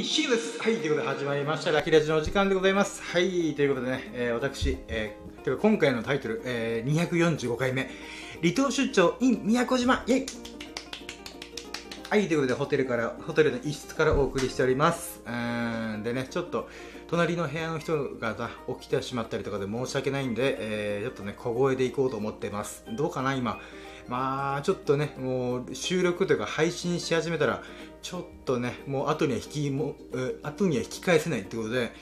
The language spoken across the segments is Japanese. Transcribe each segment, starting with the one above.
い、シーです。はい、ということで始まりました、ラキラジのお時間でございます。はい、ということでね、えー、私、えー、てか今回のタイトル、えー、245回目、離島出張 in 宮古島、イェイはい、ということでホテルから、ホテルの一室からお送りしております。うんでね、ちょっと、隣の部屋の人が起きてしまったりとかで申し訳ないんで、えー、ちょっとね、小声でいこうと思ってます。どうかな、今。まあ、ちょっとね、もう収録というか配信し始めたら、ちょっとね、もう後には引きも、後には引き返せないってことで、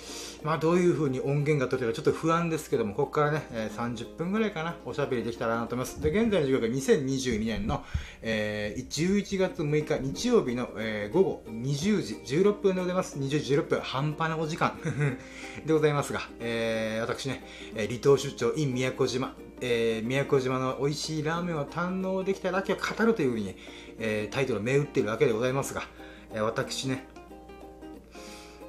まあどういう風に音源が取れるかちょっと不安ですけども、ここからね、30分ぐらいかな、おしゃべりできたらなと思います。で、現在の時刻が2022年の、えー、11月6日日曜日の、えー、午後20時16分でございます。20時16分、半端なお時間 でございますが、えー、私ね、離島出張 in 宮古島、えー、宮古島の美味しいラーメンを堪能できただけを語るというふうに、えー、タイトルを銘打ってるわけでございますが、えー、私ね、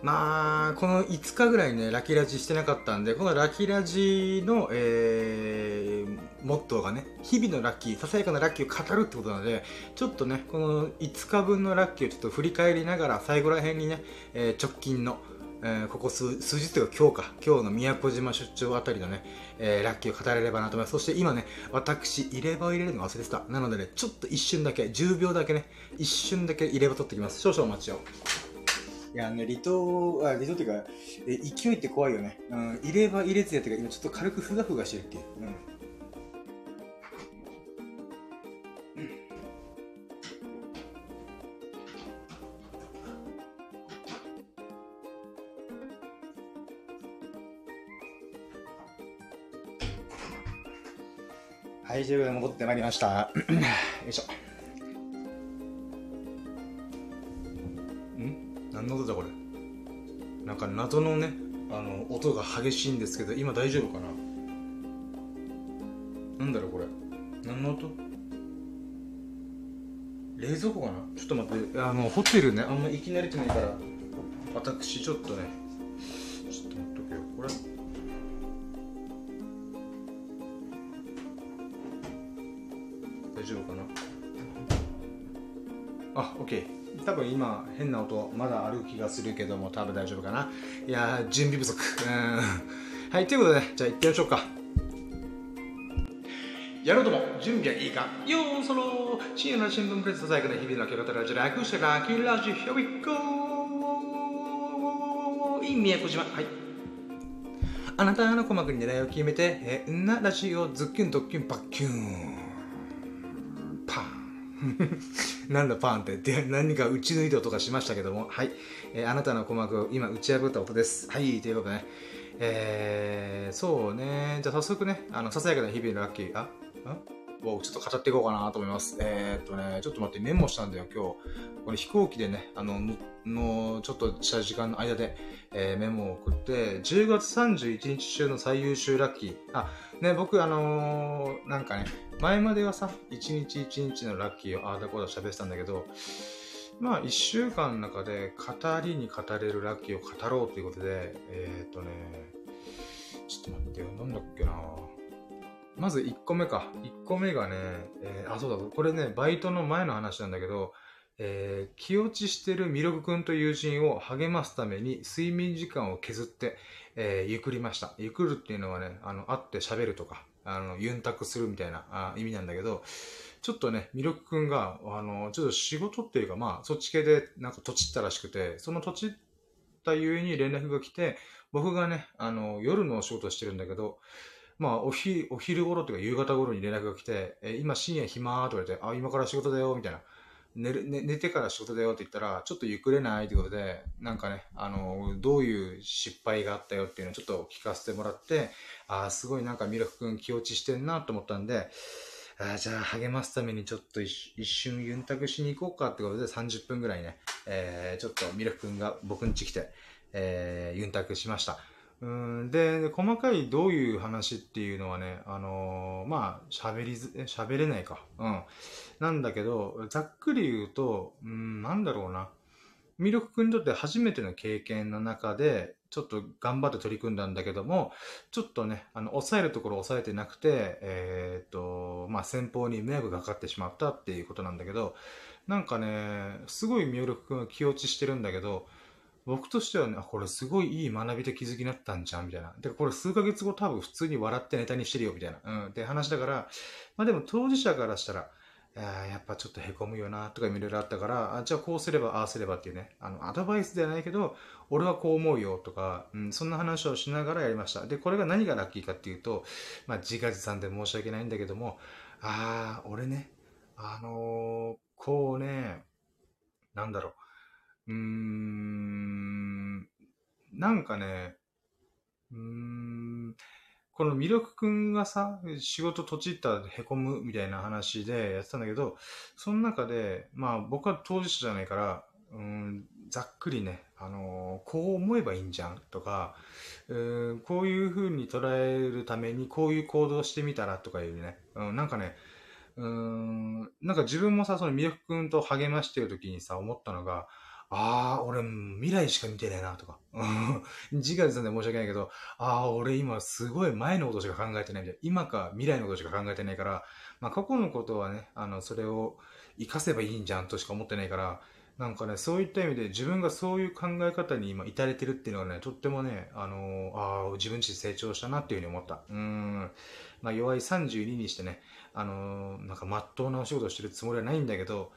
まあ、この5日ぐらいね、ラキラジしてなかったんで、このラキラジの、えー、モットーがね、日々のラッキー、ささやかなラッキーを語るってことなので、ちょっとね、この5日分のラッキーをちょっと振り返りながら、最後ら辺にね、えー、直近の、えー、ここ数数日というか今日か、今日の宮古島出張あたりのね、えー、ラッキーを語れればなと思います。そして今ね、私、入れ歯を入れるの忘れてた。なのでね、ちょっと一瞬だけ、10秒だけね、一瞬だけ入れ歯取ってきます。少々お待ちを。いやね、離島、あ、離島っていうか、え勢いって怖いよね。うん、入れ歯入れずやってか、今ちょっと軽くふがふがしてるっていう。うんはい、ということで戻ってまいりました。よいしょ。ん？何の音だこれ？なんか謎のね、あの、音が激しいんですけど、今大丈夫かな？なんだろうこれ。何の音？冷蔵庫かな？ちょっと待って、あの、ホテルね、あんま行き慣れてないから、私ちょっとね、変な音まだある気がするけども多分大丈夫かな。いや準備不足。うん。はい、ということで、じゃあ行ってみましょうか。やろうとも準備はいいかよーそろ深夜の新聞プレス最後の日々の明け方ラジオ略してラキーラジオ Here we go! いい宮古島。はい。あなたの鼓膜に狙いを決めて、えー、なラジオズッキュンドッキュンパッキュン。なんだパンって。で何か打ち抜いた音がしましたけども。はい、えー、あなたの鼓膜を今打ち破った音です。はいということでね。えー、そうね。じゃあ早速ねあのささやかな日々のラッキーあをちょっと語っていこうかなと思います。えー、っとね、ちょっと待って、メモしたんだよ、今日。これ飛行機でね、あの、の、ちょっとした時間の間で、えー、メモを送って、10月31日中の最優秀ラッキー。あ、ね、僕、あのー、なんかね、前まではさ、1日1日のラッキーをああだこうだ喋ってたんだけど、まあ、1週間の中で語りに語れるラッキーを語ろうということで、えー、っとね、ちょっと待ってよ、なんだっけなまず1個目か。1個目がね、えー、あ、そうだ、これね、バイトの前の話なんだけど、えー、気落ちしてるミルク君と友人を励ますために睡眠時間を削って、えー、ゆくりました。ゆくるっていうのはね、あの、会って喋るとか、あの、ユンタクするみたいなあ意味なんだけど、ちょっとね、ミルク君が、あの、ちょっと仕事っていうか、まあ、そっち系でなんか土地ったらしくて、その土地ったゆえに連絡が来て、僕がね、あの、夜のお仕事してるんだけど、まあ、おひ、お昼頃というか夕方頃に連絡が来て、え今深夜暇と言われて、あ、今から仕事だよ、みたいな。寝る、寝、寝てから仕事だよって言ったら、ちょっとゆくれないということで、なんかね、あの、どういう失敗があったよっていうのをちょっと聞かせてもらって、あ、すごいなんかミルク君気落ちしてんなと思ったんで、あじゃあ励ますためにちょっと一瞬ユンタクしに行こうかってことで30分ぐらいね、えー、ちょっとミルク君が僕ん家来て、えー、ユンタクしました。うんで、細かいどういう話っていうのはね、あのー、まあ、喋りず、喋れないか。うん。なんだけど、ざっくり言うと、うん、なんだろうな。ミルク君にとって初めての経験の中で、ちょっと頑張って取り組んだんだけども、ちょっとね、あの、抑えるところ抑えてなくて、えー、っと、まあ、先方に迷惑がかかってしまったっていうことなんだけど、なんかね、すごいミルク君は気落ちしてるんだけど、僕としてはね、これすごいいい学びと気づきになったんじゃん、みたいな。で、これ数ヶ月後多分普通に笑ってネタにしてるよ、みたいな。うん、って話だから、まあでも当事者からしたら、やっぱちょっと凹むよな、とかいろいろあったから、あじゃあこうすれば、ああすればっていうね、あの、アドバイスではないけど、俺はこう思うよ、とか、うん、そんな話をしながらやりました。で、これが何がラッキーかっていうと、まあ自画自賛で申し訳ないんだけども、ああ、俺ね、あのー、こうね、なんだろう、うーん、なんかね、うーん、この魅力くんがさ、仕事とちったへこむみたいな話でやってたんだけど、その中で、まあ僕は当事者じゃないから、うん、ざっくりね、あのー、こう思えばいいんじゃんとか、うーこういう風に捉えるためにこういう行動してみたらとかいうね、うん、なんかね、うん、なんか自分もさ、その魅力くんと励ましてる時にさ、思ったのが、ああ、俺未来しか見てねえなとか。自画自賛で申し訳ないけど、ああ、俺今すごい前のことしか考えてないみたいな。今か未来のことしか考えてないから、まあ過去のことはね、あの、それを活かせばいいんじゃんとしか思ってないから、なんかね、そういった意味で自分がそういう考え方に今至れてるっていうのはね、とってもね、あのー、ああ、自分自身成長したなっていうふうに思った。うん。まあ弱い32にしてね、あのー、なんか真っ当なお仕事をしてるつもりはないんだけど、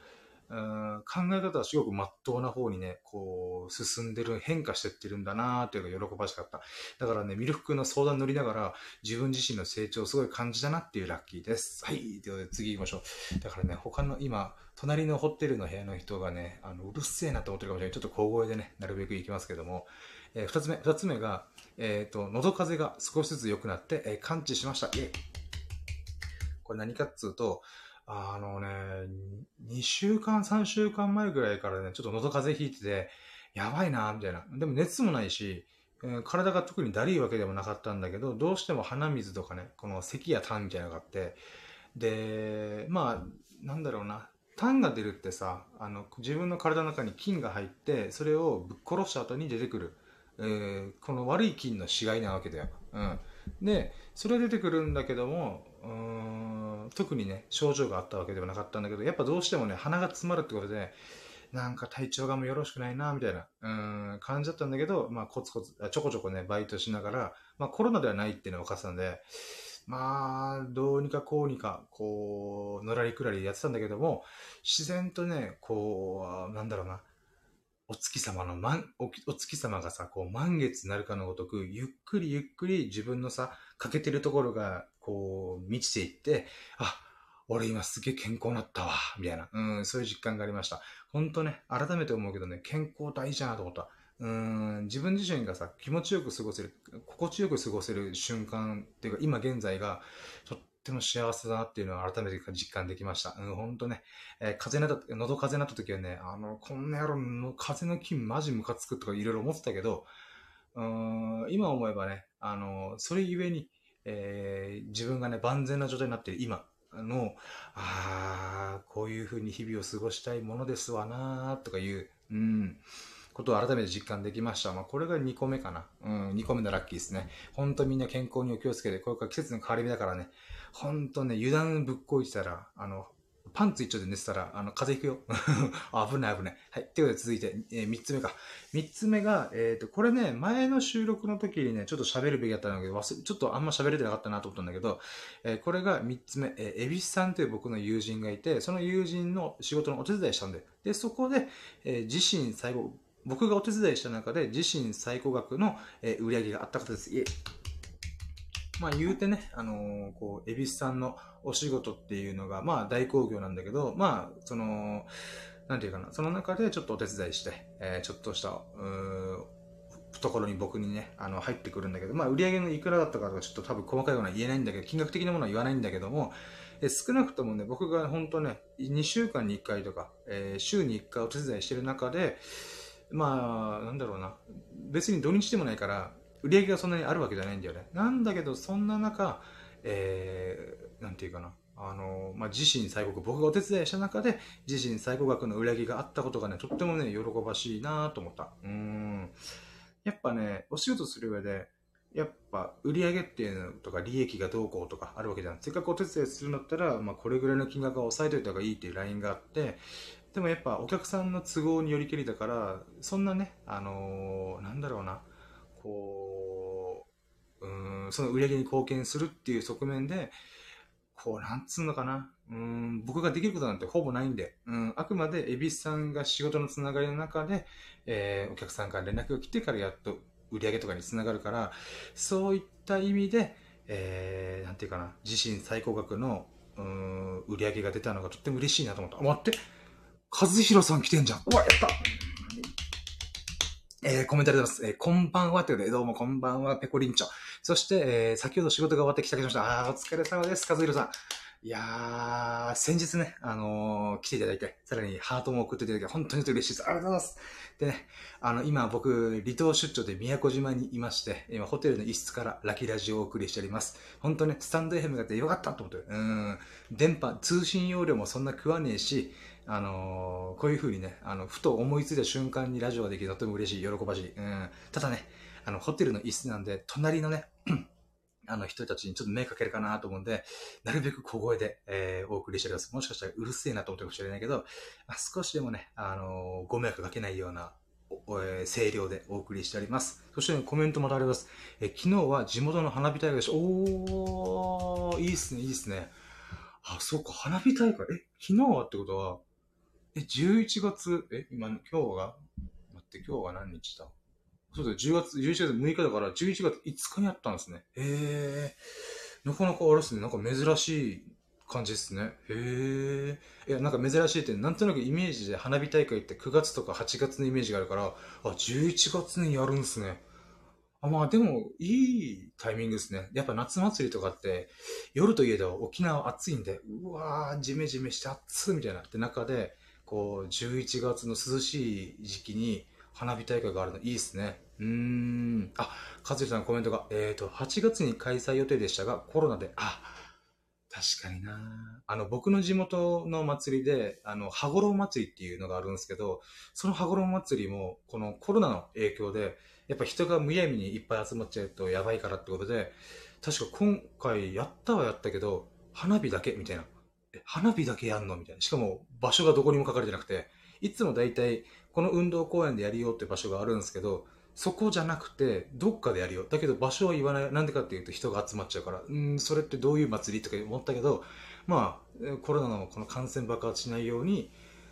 考え方はすごく真っ当な方にね、こう、進んでる、変化してってるんだなーっていうのが喜ばしかった。だからね、ミルクの相談乗りながら、自分自身の成長をすごい感じたなっていうラッキーです。はい。ということで次行きましょう。だからね、他の今、隣のホテルの部屋の人がね、あの、うるせえなと思ってるかもしれない。ちょっと小声でね、なるべく行きますけども、えー、二つ目、二つ目が、えっ、ー、と、喉風が少しずつ良くなって、えー、感知しました。イェイ。これ何かっつうと、あのね、2週間、3週間前ぐらいからね、ちょっと喉風邪ひいてて、やばいな、みたいな。でも熱もないし、えー、体が特にだるいわけでもなかったんだけど、どうしても鼻水とかね、この咳や痰みたいなのがあって、で、まあ、なんだろうな、痰が出るってさ、あの、自分の体の中に菌が入って、それをぶっ殺した後に出てくる、えー、この悪い菌の死骸なわけだよ。うん。で、それ出てくるんだけども、うー特にね、症状があったわけではなかったんだけど、やっぱどうしてもね、鼻が詰まるってことで、なんか体調がもよろしくないな、みたいな、うん、感じだったんだけど、まあ、コツコツ、ちょこちょこね、バイトしながら、まあ、コロナではないっていうのが分かってたんで、まあ、どうにかこうにか、こう、のらりくらりやってたんだけども、自然とね、こう、なんだろうな、お月様の満、おお月様がさ、こう満月になるかのごとく、ゆっくりゆっくり自分のさ、欠けてるところが、こう、満ちていって、あ、俺今すげえ健康になったわ、みたいな、うん、そういう実感がありました。ほんとね、改めて思うけどね、健康大事だなと思った。うん、自分自身がさ、気持ちよく過ごせる、心地よく過ごせる瞬間っていうか、今現在が、とっても幸せだなっていうのを改めて実感できました。うん、ほんとね、えー、風邪なった、喉風邪なった時はね、あの、こんな野郎の風の菌マジムカつくとかいろいろ思ってたけど、うん、今思えばね、あの、それゆえに、えー、自分がね、万全な状態になっている今の、ああ、こういうふうに日々を過ごしたいものですわなとかいう、うん、ことを改めて実感できました。まあ、これが2個目かな。うん、2個目のラッキーですね。ほんとみんな健康にお気をつけて、これから季節の変わり目だからね、ほんとね、油断ぶっこいてたら、あの、パンツ一丁で寝てたら、あの、風邪ひくよ。危ない危ない。はい。ということで続いて、えー、三つ目か。三つ目が、えっ、ー、と、これね、前の収録の時にね、ちょっと喋るべきだったんだけど、忘れ、ちょっとあんま喋れてなかったなと思ったんだけど、えー、これが三つ目、えー、エビスさんという僕の友人がいて、その友人の仕事のお手伝いしたんで、で、そこで、え、自身最後、僕がお手伝いした中で自身最高額の、え、売り上げがあった方です。いえ。まあ言うてね、あのー、こう、エビスさんのお仕事っていうのが、まあ大工業なんだけど、まあ、その、なんていうかな、その中でちょっとお手伝いして、えー、ちょっとした、うところに僕にね、あの、入ってくるんだけど、まあ売り上げのいくらだったかとかちょっと多分細かいような言えないんだけど、金額的なものは言わないんだけども、え少なくともね、僕が本当ね、2週間に1回とか、えー、週に1回お手伝いしてる中で、まあ、なんだろうな。別に土日でもないから、売り上げがそんなにあるわけじゃないんだよね。なんだけど、そんな中、えー、なんていうかな。あの、まあ、自身最高、僕がお手伝いした中で、自身最高額の売り上があったことがね、とってもね、喜ばしいなと思った。うん。やっぱね、お仕事する上で、やっぱ売り上げっていうのとか利益がどうこうとかあるわけじゃん。せっかくお手伝いするんだったら、まあこれぐらいの金額を抑えておいた方がいいっていうラインがあって、でもやっぱお客さんの都合によりけりだから、そんなね、あのー、なんだろうな、こう、うん、その売り上げに貢献するっていう側面で、こう、なんつうのかな。うん、僕ができることなんてほぼないんで、うん、あくまで恵比寿さんが仕事のつながりの中で、えー、お客さんから連絡が来てからやっと売り上げとかにつながるから、そういった意味で、えー、なんていうかな、自身最高額の、うん、売り上げが出たのがとっても嬉しいなと思った。待って和弘さん来てんじゃん。うわ、やったえー、コメントありがとうございます。えー、こんばんはってことで、どうもこんばんは、ペコリンチョ。そして、えー、先ほど仕事が終わってきたきました。あ、お疲れ様です、和弘さん。いやー、先日ね、あのー、来ていただいて、さらにハートも送っていただき、本当に嬉しいです。ありがとうございます。でね、あの、今僕、離島出張で宮古島にいまして、今ホテルの一室からラキラジオをお送りしております。本当ね、スタンド FM があってよかったと思って、うん、電波、通信容量もそんな食わねえし、あのー、こういう風にね、あの、ふと思いついた瞬間にラジオができるとても嬉しい、喜ばしい。うん。ただね、あの、ホテルの椅子なんで、隣のね、あの人たちにちょっと目かけるかなと思うんで、なるべく小声で、えー、お送りしております。もしかしたらうるせえなと思ってるかもしれないけど、まあ、少しでもね、あのー、ご迷惑かけないような、えー、声量でお送りしております。そして、コメントまたあります。え、昨日は地元の花火大会でした。おー、いいっすね、いいっすね。あ、そうか、花火大会。え、昨日はってことは、え、11月、え、今、今日が、待って、今日は何日だ？そうだよ、10月、11月6日だから、11月5日にやったんですね。へえ。なかなかあれですね、なんか珍しい感じですね。へえ。いや、なんか珍しいって、なんとなくイメージで花火大会って9月とか8月のイメージがあるから、あ、11月にやるんすね。あまあでも、いいタイミングですね。やっぱ夏祭りとかって、夜といえど沖縄暑いんで、うわー、ジメジメして暑いみたいなって中で、こう、11月の涼しい時期に花火大会があるのいいですね。うーん。あ、かずりさんコメントが、えっ、ー、と、8月に開催予定でしたが、コロナで、あ、確かになあの、僕の地元の祭りで、あの、羽衣祭りっていうのがあるんですけど、その羽衣祭りも、このコロナの影響で、やっぱ人がむやみにいっぱい集まっちゃうとやばいからってことで、確か今回やったはやったけど、花火だけみたいな。花火だけやんのみたいな。しかも場所がどこにも書かれてなくて、いつも大体この運動公園でやるよって場所があるんですけど、そこじゃなくて、どっかでやるよ。だけど場所は言わない。なんでかっていうと人が集まっちゃうから、うん、それってどういう祭りとか思ったけど、まあ、コロナのこの感染爆発しないように、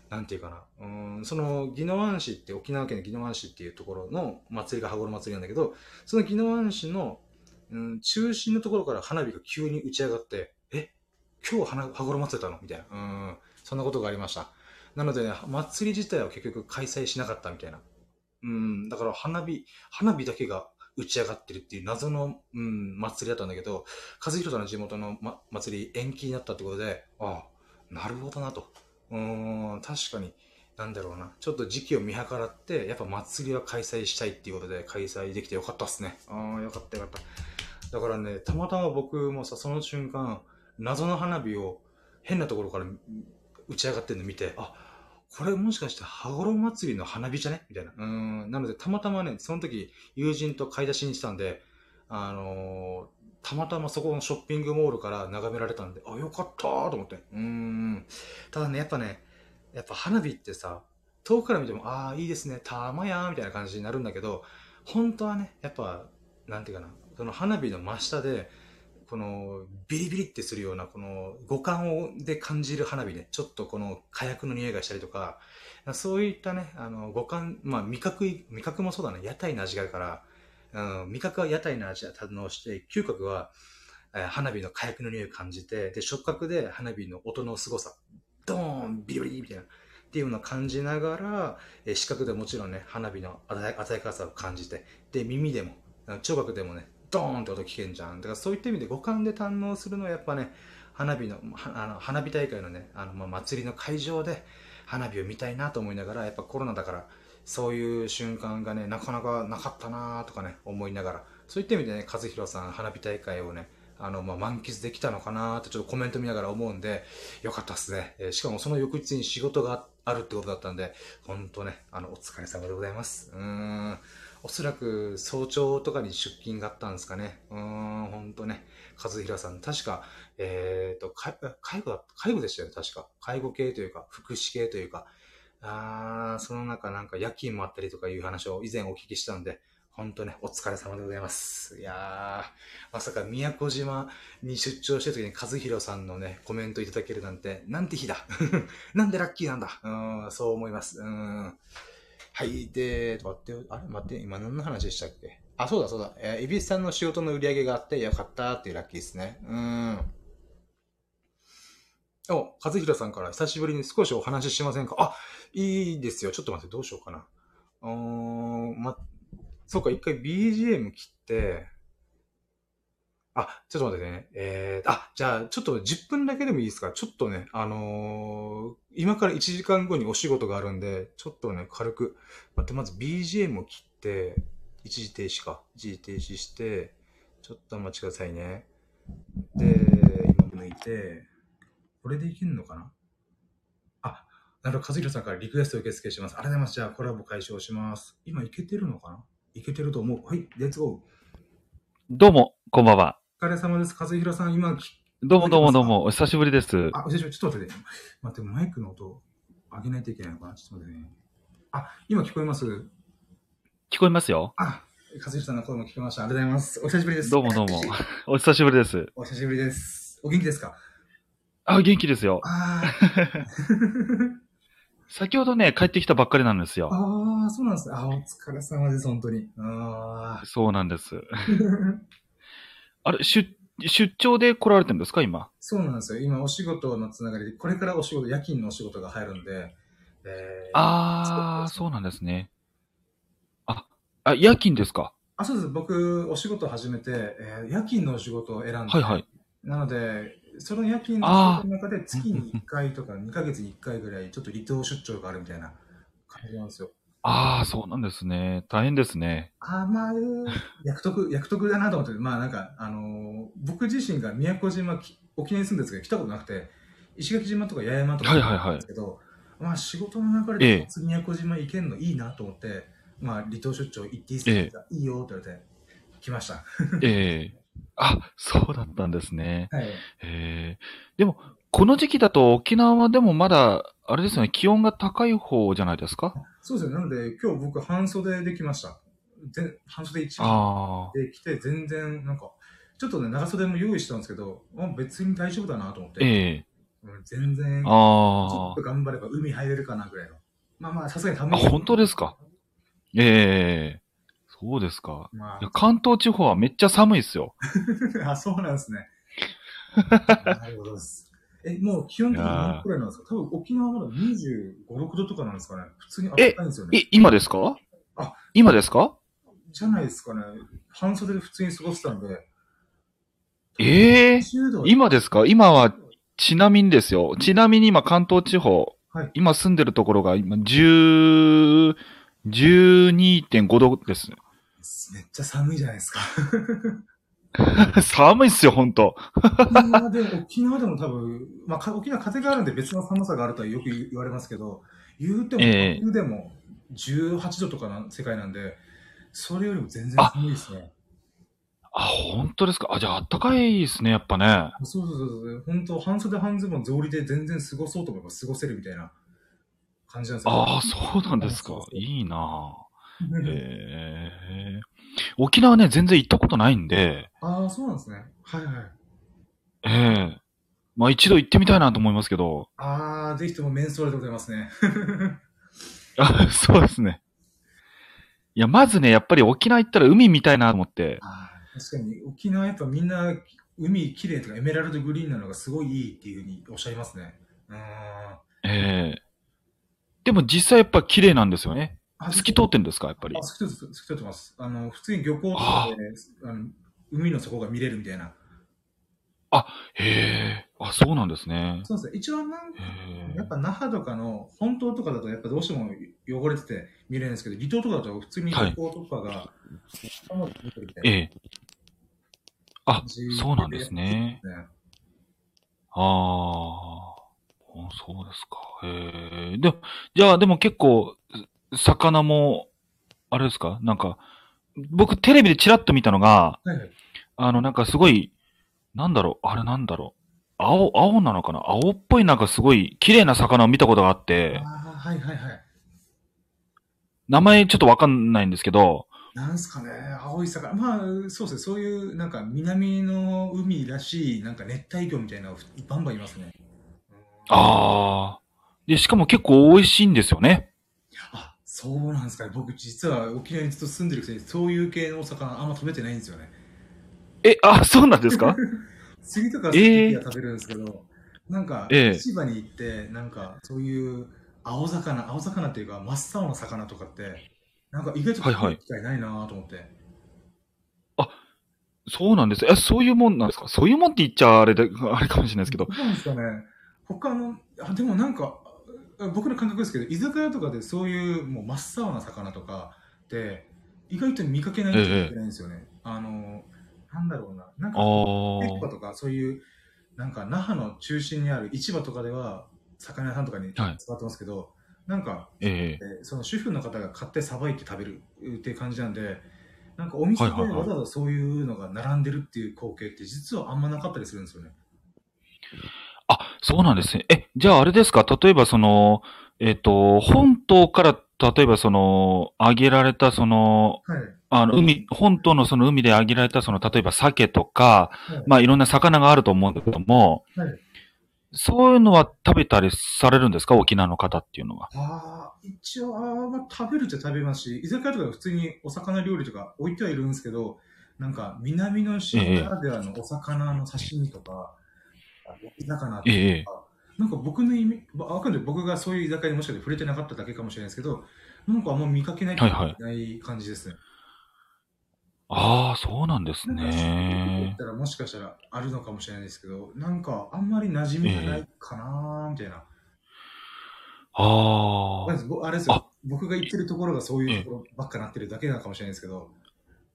なんていうかな、うん、その、宜野湾市って沖縄県の宜野湾市っていうところの祭りが羽衣祭りなんだけど、その宜野湾市の、うん、中心のところから花火が急に打ち上がって、え今日、羽衣祭れたの？みたいな。うん。そんなことがありました。なので、ね、祭り自体は結局開催しなかったみたいな。うん。だから花火、花火だけが打ち上がってるっていう謎の、うん、祭りだったんだけど、和弘さんの地元の、ま、祭り延期になったってことで、ああ、なるほどなと。うん、確かに、なんだろうな。ちょっと時期を見計らって、やっぱ祭りは開催したいっていうことで開催できてよかったっすね。ああ、よかったよかった。だからね、たまたま僕もさ、その瞬間、謎の花火を変なところから打ち上がってるの見て、あ、これもしかして羽衣祭りの花火じゃね？みたいな。うん。なので、たまたまね、その時、友人と買い出しにしたんで、あのー、たまたまそこのショッピングモールから眺められたんで、あ、よかったと思って。うん。ただね、やっぱね、やっぱ花火ってさ、遠くから見ても、ああ、いいですね、たまやーみたいな感じになるんだけど、本当はね、やっぱ、なんていうかな、その花火の真下で、このビリビリってするようなこの五感をで感じる花火ね、ちょっとこの火薬の匂いがしたりとか、そういったね、あの五感、まあ味覚、味覚もそうだね、屋台の味があるから、うん、味覚は屋台の味を堪能して、嗅覚は、えー、花火の火薬の匂いを感じて、で、触覚で花火の音の凄さ、ドーンビリビリみたいな、っていうのを感じながら、えー、視覚でもちろんね、花火の鮮やかさを感じて、で、耳でも、聴覚でもね、ドーンって音聞けんじゃん。だからそういった意味で五感で堪能するのはやっぱね、花火の、あの花火大会のね、あの、まあ、祭りの会場で花火を見たいなと思いながら、やっぱコロナだから、そういう瞬間がね、なかなかなかったなとかね、思いながら、そういった意味でね、和弘さん花火大会をね、あの、まあ、満喫できたのかなってちょっとコメント見ながら思うんで、よかったっすね。えー、しかもその翌日に仕事があるってことだったんで、ほんとね、あの、お疲れ様でございます。うーん。おそらく早朝とかに出勤があったんですかね。うーん、ほんとね。和平さん、確か、えっ、ー、と、介護だ、介護でしたよね、確か。介護系というか、福祉系というか、あー、その中なんか夜勤もあったりとかいう話を以前お聞きしたので、本当ね、お疲れ様でございます。いやー、まさか宮古島に出張してる時に和弘さんのね、コメントいただけるなんて、なんて日だ なんでラッキーなんだうん、そう思います。うん。はい、で、待って、あれ待って、今何の話でしたっけ？あ、そうだそうだ。えー、蛭子さんの仕事の売り上げがあってよかったっていうラッキーですね。うん。お、和弘さんから久しぶりに少しお話ししませんか？あ、いいですよ。ちょっと待って、どうしようかな。うーん、ま、そうか、一回 BGM 切って、あ、ちょっと待ってね。えー、あ、じゃあ、ちょっと10分だけでもいいですか？ちょっとね、あのー今から1時間後にお仕事があるんで、ちょっとね、軽く、待って、まず BGM を切って、一時停止か。一時停止して、ちょっとお待ちくださいね。で、今抜いて、これでいけんのかな？あ、なるほど、和弘さんからリクエスト受付します。ありがとうございます。じゃあ、コラボ解消します。今いけてるのかな？いけてると思う。はい、レッツゴー。どうも、こんばんは。お疲れ様です。和弘さん、今き、どうもどうもどうも、お久しぶりです。あ、お久しぶりちょっと待ってね。待って、マイクの音上げないといけないのかな？ちょっと待ってね。あ、今聞こえます？聞こえますよ。あ、和弘さんの声も聞こえました。ありがとうございます。お久しぶりです。どうもどうも。お久しぶりです。お久しぶりです。お元気ですか？あ、元気ですよ。先ほどね、帰ってきたばっかりなんですよ。あー、そうなんですね。あ、お疲れ様です、本当に。あそうなんです。ーあれ、出、出張で来られてるんですか、今？そうなんですよ。今、お仕事のつながりで、これからお仕事、夜勤のお仕事が入るんで、えーあー、そうなんですね。あ、あ、夜勤ですか？あ、そうです。僕、お仕事始めて、えー夜勤のお仕事を選んで、はいはい。なので、その夜勤の仕事の中で月に1回とか2ヶ月に1回ぐらい、ちょっと離島出張があるみたいな感じなんですよ。あー、そうなんですね。大変ですね。あーまあ、役得、役得だなと思って、まあなんか、あのー僕自身が宮古島、き沖縄に住んでるんですけど、来たことなくて、石垣島とか八重山とかはいはいはいなんですけど、まあ仕事の流れええで初宮古島行けるのいいなと思って、まあ離島出張行っていいですか、えいいよって言われて、来ました。ええあ、そうだったんですね。はい。ええでも、この時期だと沖縄はでもまだ、あれですよね、気温が高い方じゃないですか？そうですよ。なので、今日僕半袖で来ました。ぜ半袖一枚ああ。で来て、全然、なんか、ちょっとね、長袖も用意したんですけど、まあ、別に大丈夫だなと思って、ええうん全然、ちょあっと頑張れば海入れるかなぐらいの。まあまあ、さすがにあ。寒い。あ、本当ですか？ええそうですか。まいや関東地方はめっちゃ寒いですよ。あ、あ、そうなんですね。なるほどです。え、もう気温的に何くらいなんですか？多分沖縄はまだ25、6度とかなんですかね普通に暖かいんですよね。え、今ですか？あ今ですか？じゃないですかね。半袖で普通に過ごせたんで。ええ20度今ですか？今は、ちなみにですよ。ちなみに今関東地方、はい今住んでるところが今10、12.5度です。めっちゃ寒いじゃないですか。寒いっすよ、ほんと。沖縄で、沖縄でも多分、まあ、か沖縄風があるんで別の寒さがあるとはよく言われますけど、言うても、ええ冬でも18度とかな世界なんで、それよりも全然寒いですね。あ、本当ですか？あ、じゃあ暖かいですね、やっぱね。そうそうそうそう、本当半袖半ズボン草履で全然過ごそうと思えば過ごせるみたいな感じなんですよ。ああ、そうなんですかいいな へえ。沖縄ね、全然行ったことないんで、ああ、そうなんですね。はいはい。ええまあ一度行ってみたいなと思いますけど、ああ、ぜひともメンソーレでございますね。あそうですね。いや、まずね、やっぱり沖縄行ったら海見たいなと思って、あー確かに沖縄やっぱみんな海綺麗とかエメラルドグリーンなのがすごいいいっていうふうにおっしゃいますね。うーん。ええでも実際やっぱ綺麗なんですよね。あ透き通ってんですか、やっぱりあ、。透き通って透き通ってます。あの、普通に漁港とかで、あの海の底が見れるみたいな。へえ、あ、そうなんですね。そうですね。一応なんか、やっぱ那覇とかの本島とかだとやっぱどうしても汚れてて見れるんですけど、離島とかだと普通に漁港とかが、下まで見てるみたいなええあそうなんですね。ね。ああ、そうですか。へえ。で、じゃあでも結構、魚も、あれですか？なんか、僕テレビでチラッと見たのが、はいはい。あのなんかすごい、なんだろう、あれなんだろう？青、青なのかな？青っぽいなんかすごい綺麗な魚を見たことがあって、あはいはいはい。名前ちょっとわかんないんですけど、なんすかね、青い魚。まあ、そうですね、そういう、なんか、南の海らしい、なんか熱帯魚みたいなのバンバンいますね。うんああ。で、しかも結構美味しいんですよね。あ、そうなんですかね。僕、実は沖縄にずっと住んでるくせに、そういう系のお魚あんま食べてないんですよね。え、あ、そうなんですか？釣りとかする時は食べるんですけど、なんか、ええ市場に行って、なんか、そういう青魚、青魚っていうか、真っ青な魚とかって、なんか意外とはいはい食べる機会ないなと思って。そうなんです。え、そういうもんなんですか？そういうもんって言っちゃあれで、あれかもしれないですけど。どうなんですかね。他の、あ、でもなんか、あ僕の感覚ですけど、居酒屋とかでそういうもう真っ青な魚とかって、意外と見かけないといけないんですよね。あの、なんだろうな。なんか、あペッパとかそういうなんか那覇の中心にある市場とかでは魚屋さんとかに使はいってますけど、なんか、えええーその主婦の方が買ってさばいて食べるっていう感じなんでなんかお店ではいはいはいわざわざそういうのが並んでるっていう光景って実はあんまなかったりするんですよね。あ、そうなんですね。え、じゃああれですか？例えばその、えっ、と、本島から、例えばその、揚げられたその、はい。あの、海、本島のその海で揚げられたその、例えば鮭とか、はいまあいろんな魚があると思うんだけども、はいそういうのは食べたりされるんですか？沖縄の方っていうのは。ああ、一応、あーまあ、食べるっちゃ食べますし、居酒屋とかで普通にお魚料理とか置いてはいるんですけど、なんか南の島ならではのお魚の刺身とか、あ焼き魚とか、ええ。なんか僕の意味、あくまで僕がそういう居酒屋にもしかして触れてなかっただけかもしれないですけど、なんかあんま見かけないない感じですね。ああ、そうなんですね。っ。たらもしかしたらあるのかもしれないですけど、なんかあんまり馴染みがないかなーみたいな。あまずぼあれですよ。あ。僕が行ってるところがそういうところばっかなってるだけなのかもしれないですけど、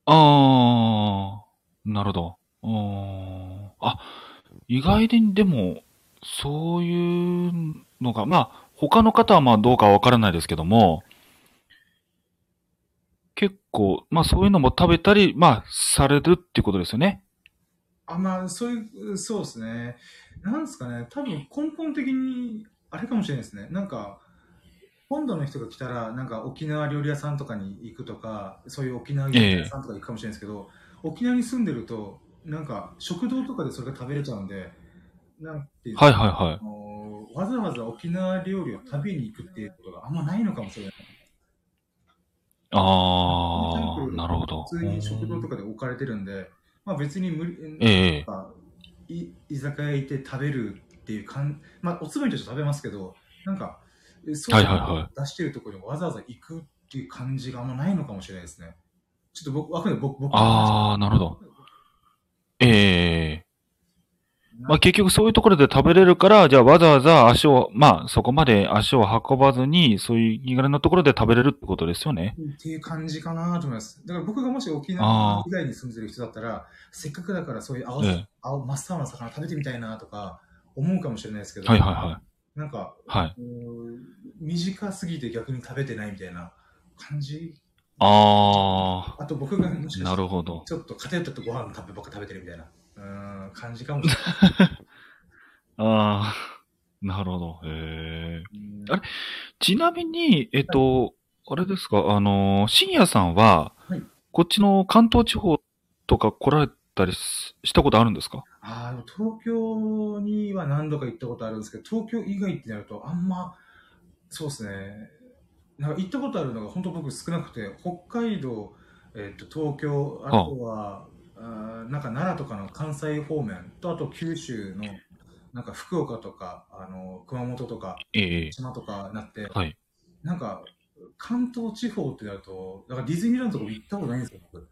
あ、ああ、なるほど。あ、意外にでも、そういうのが、まあ、他の方はまあどうかわからないですけども、結構、まあそういうのも食べたり、まあ、されるっていうことですよね。あ、まあ、そういう、そうですね。なんですかね、多分根本的に、あれかもしれないですね。なんか、本土の人が来たら、なんか沖縄料理屋さんとかに行くとか、そういう沖縄料理屋さんとか行くかもしれないですけど、沖縄に住んでると、なんか食堂とかでそれが食べれちゃうんで、なんていうのはいはいはいわざわざ沖縄料理を食べに行くっていうことがあんまないのかもしれない。ああ、なるほど。普通に食堂とかで置かれてるんで、まあ別に無理、ええまあい居酒屋行って食べるっていうかん、まあ、おつまみとして食べますけど、なんか、えそういうのを出してるところにわざわざ行くっていう感じがあんまないのかもしれないですね。ちょっと僕、あくまで僕、僕のあーなるほど。ええなまあ結局そういうところで食べれるから、じゃあわざわざ足を、まあそこまで足を運ばずに、そういう気軽なところで食べれるってことですよね。っていう感じかなと思います。だから僕がもし沖あ縄ー以外に住んでる人だったら、せっかくだからそういう青,、ええ青真っ青な魚食べてみたいなとか思うかもしれないですけど、はいはいはい。なんか、はい。短すぎて逆に食べてないみたいな感じ？ああと僕がもしー、かしてなるほど。ちょっと偏ったとご飯食べばっか食べてるみたいなうーん感じかもしれない。あー、なるほど。へえ。うんあれ？ちなみに、えっと、あれですか、あの、深夜さんは、はいこっちの関東地方とか来られたりししたことあるんですか？あー東京には何度か行ったことあるんですけど、東京以外ってなるとあんま、そうですね、なんか行ったことあるのが本当僕少なくて、北海道、えっと東京、あとは、あーなんか奈良とかの関西方面と、あと九州のなんか福岡とか、あの熊本とか、ええ島とかなって、はい。なんか関東地方ってなると、だからディズニーランドとか行ったことないんですよ、僕。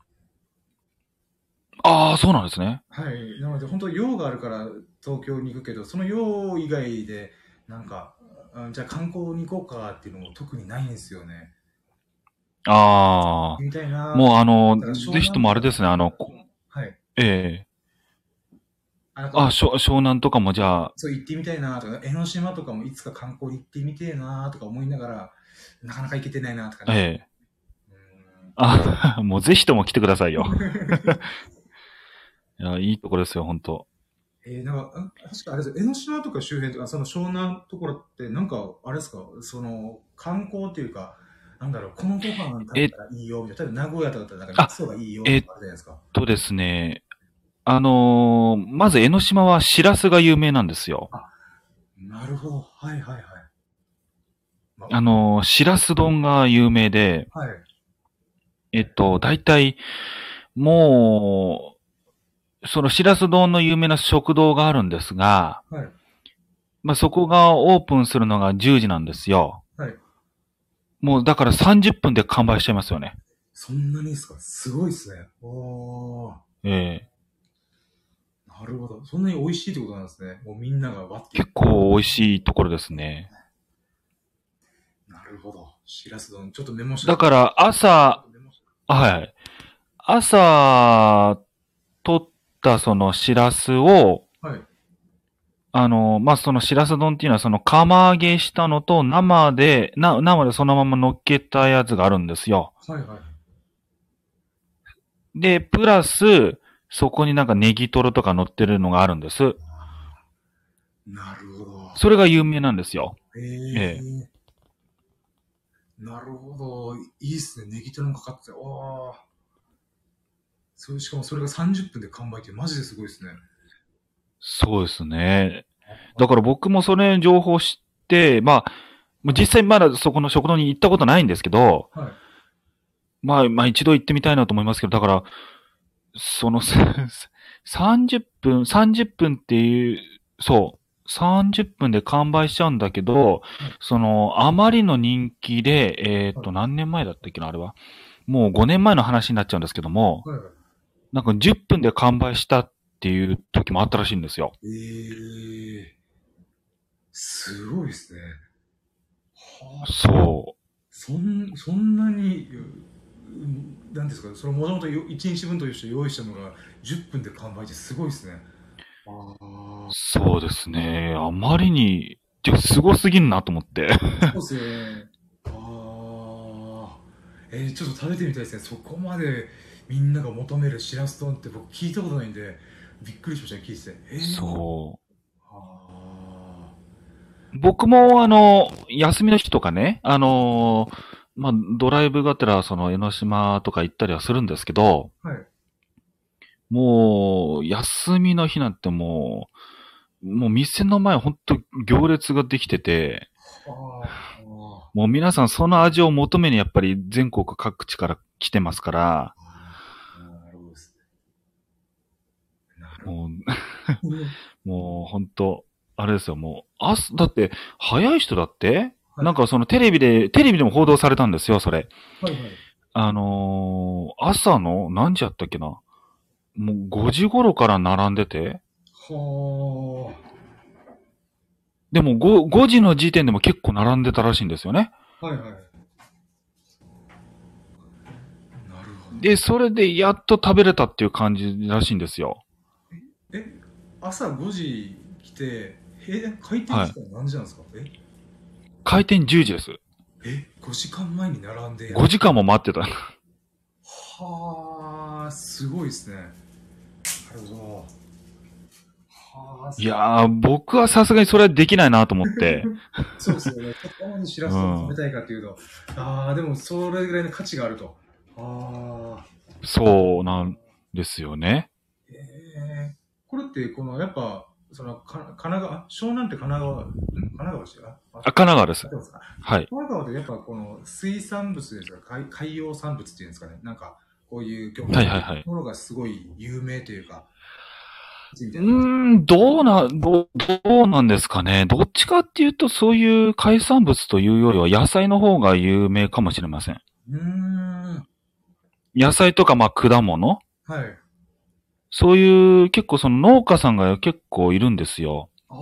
ああ、そうなんですね。はい、なので本当用があるから東京に行くけどその用以外でなんかあじゃあ観光に行こうかっていうのも特にないんですよね。あみたいな。あ、もうあのぜひともあれですね、あの。ええあなんあ、か湘湘南とかもじゃあ、そう行ってみたいなとか江ノ島とかもいつか観光行ってみてえなとか思いながらなかなか行けてないなとかね。ええうんあ、もうぜひとも来てくださいよ。いや、いいとこですよ、本当えー、なんか、あ確かあれです江ノ島とか周辺とか、その湘南のところって、なんか、あれですか、その、観光っていうか、なんだろう、このご飯食べたらいいよ、みたいな。例えば名古屋とかだったら、なんか、味噌がいいよ、とかあるじゃないですか。とですね、あのーまず江ノ島はシラスが有名なんですよ。なるほど。はいはいはい。まあのーシラス丼が有名で、はい。えっと、大体、もう、そのシラス丼の有名な食堂があるんですが、はい。まあ、そこがオープンするのが10時なんですよ。はい。もうだから30分で完売しちゃいますよね。そんなにですか？すごいですね。おー。ええなるほど。そんなに美味しいってことなんですね。もうみんながわって。結構美味しいところですね。なるほど。しらす丼、ちょっとメモして。だから朝、はい。朝、取ったそのシラスを、はい。あの、まあ、そのシラス丼っていうのはその釜揚げしたのと生で、な、生でそのまま乗っけたやつがあるんですよ。はいはい。で、プラス、そこになんかネギトロとか乗ってるのがあるんです。なるほど。それが有名なんですよ。えええなるほど。いいっすね。ネギトロもかかってて。おー。それしかもそれが30分で完売ってマジですごいですね。そうですね。だから僕もそれ情報知って、まあ、実際まだそこの食堂に行ったことないんですけど、はい。まあ、まあ一度行ってみたいなと思いますけど、だから、その、30分、30分っていう、そう、30分で完売しちゃうんだけど、その、あまりの人気で、えーっと、はい何年前だったっけな、あれは。もう5年前の話になっちゃうんですけども。なんか10分で完売したっていう時もあったらしいんですよ。ええすごいですね。はあ。そそん、そんなに、うんなんですか、そのもともと1日分として用意したのが10分で完売ってすごいですね。ああう。。そうですね。あまりに、すごすぎんなと思って。そうですね。ああ。えー、ちょっと食べてみたいですね。そこまでみんなが求めるしらす丼って僕聞いたことないんで、びっくりしましたね、聞いてて。えー、う。そう。あ僕も、あの、休みの日とかね、あの、まあ、ドライブがてら、その、江ノ島とか行ったりはするんですけど、あ。はい。もう、休みの日なんてもう、もう店の前ほんと行列ができてて。もう皆さんその味を求めにやっぱり全国各地から来てますから、もう、ど。もう本当 あれですよ、もう、あす、だって、早い人だって、はいなんかそのテレビで、テレビでも報道されたんですよ、それ。はいはい。あのー朝の何時やったっけな？もう5時頃から並んでて、はでも 5, 5時の時点でも結構並んでたらしいんですよね。あ。はいはい。で、それでやっと食べれたっていう感じらしいんですよ。え、朝5時来て、え、開店時間何時なんですか、え？開店10時です。え、5時間前に並んでや5時間も待ってた。はあ、すごいですね。なるほど。はあ、いやー、僕はさすがにそれはできないなと思って。そうですよね。そこまでしらすを食べたいかっていうと、ああ、でもそれぐらいの価値があると。ああ、そうなんですよね。ええこれって、この、やっぱ、その、か神奈川、湘南って神奈川、ん神奈川市がああ、神奈川です。はい。神奈川ってやっぱこの水産物ですか？海海洋産物っていうんですかね？なんかこういう魚はいはいはい。ものがすごい有名というか。みうたいなーん、どうな、どう、どうなんですかね？どっちかっていうと、そういう海産物というよりは野菜の方が有名かもしれません。うーん。野菜とか、まあ、果物？はいそういう、結構その農家さんが結構いるんですよ。あ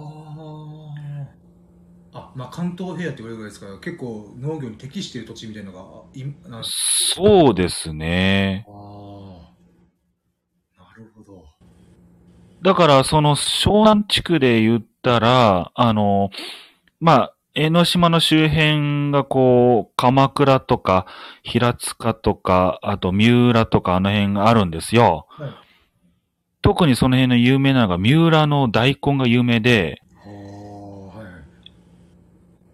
ああまあ関東平野って言われるぐらいですから結構農業に適している土地みたいなのがいなそうですね。ああなるほどだから、その湘南地区で言ったら、あの、まあ、江ノ島の周辺がこう、鎌倉とか、平塚とか、あと三浦とかあの辺があるんですよ。はい特にその辺の有名なのが、三浦の大根が有名で。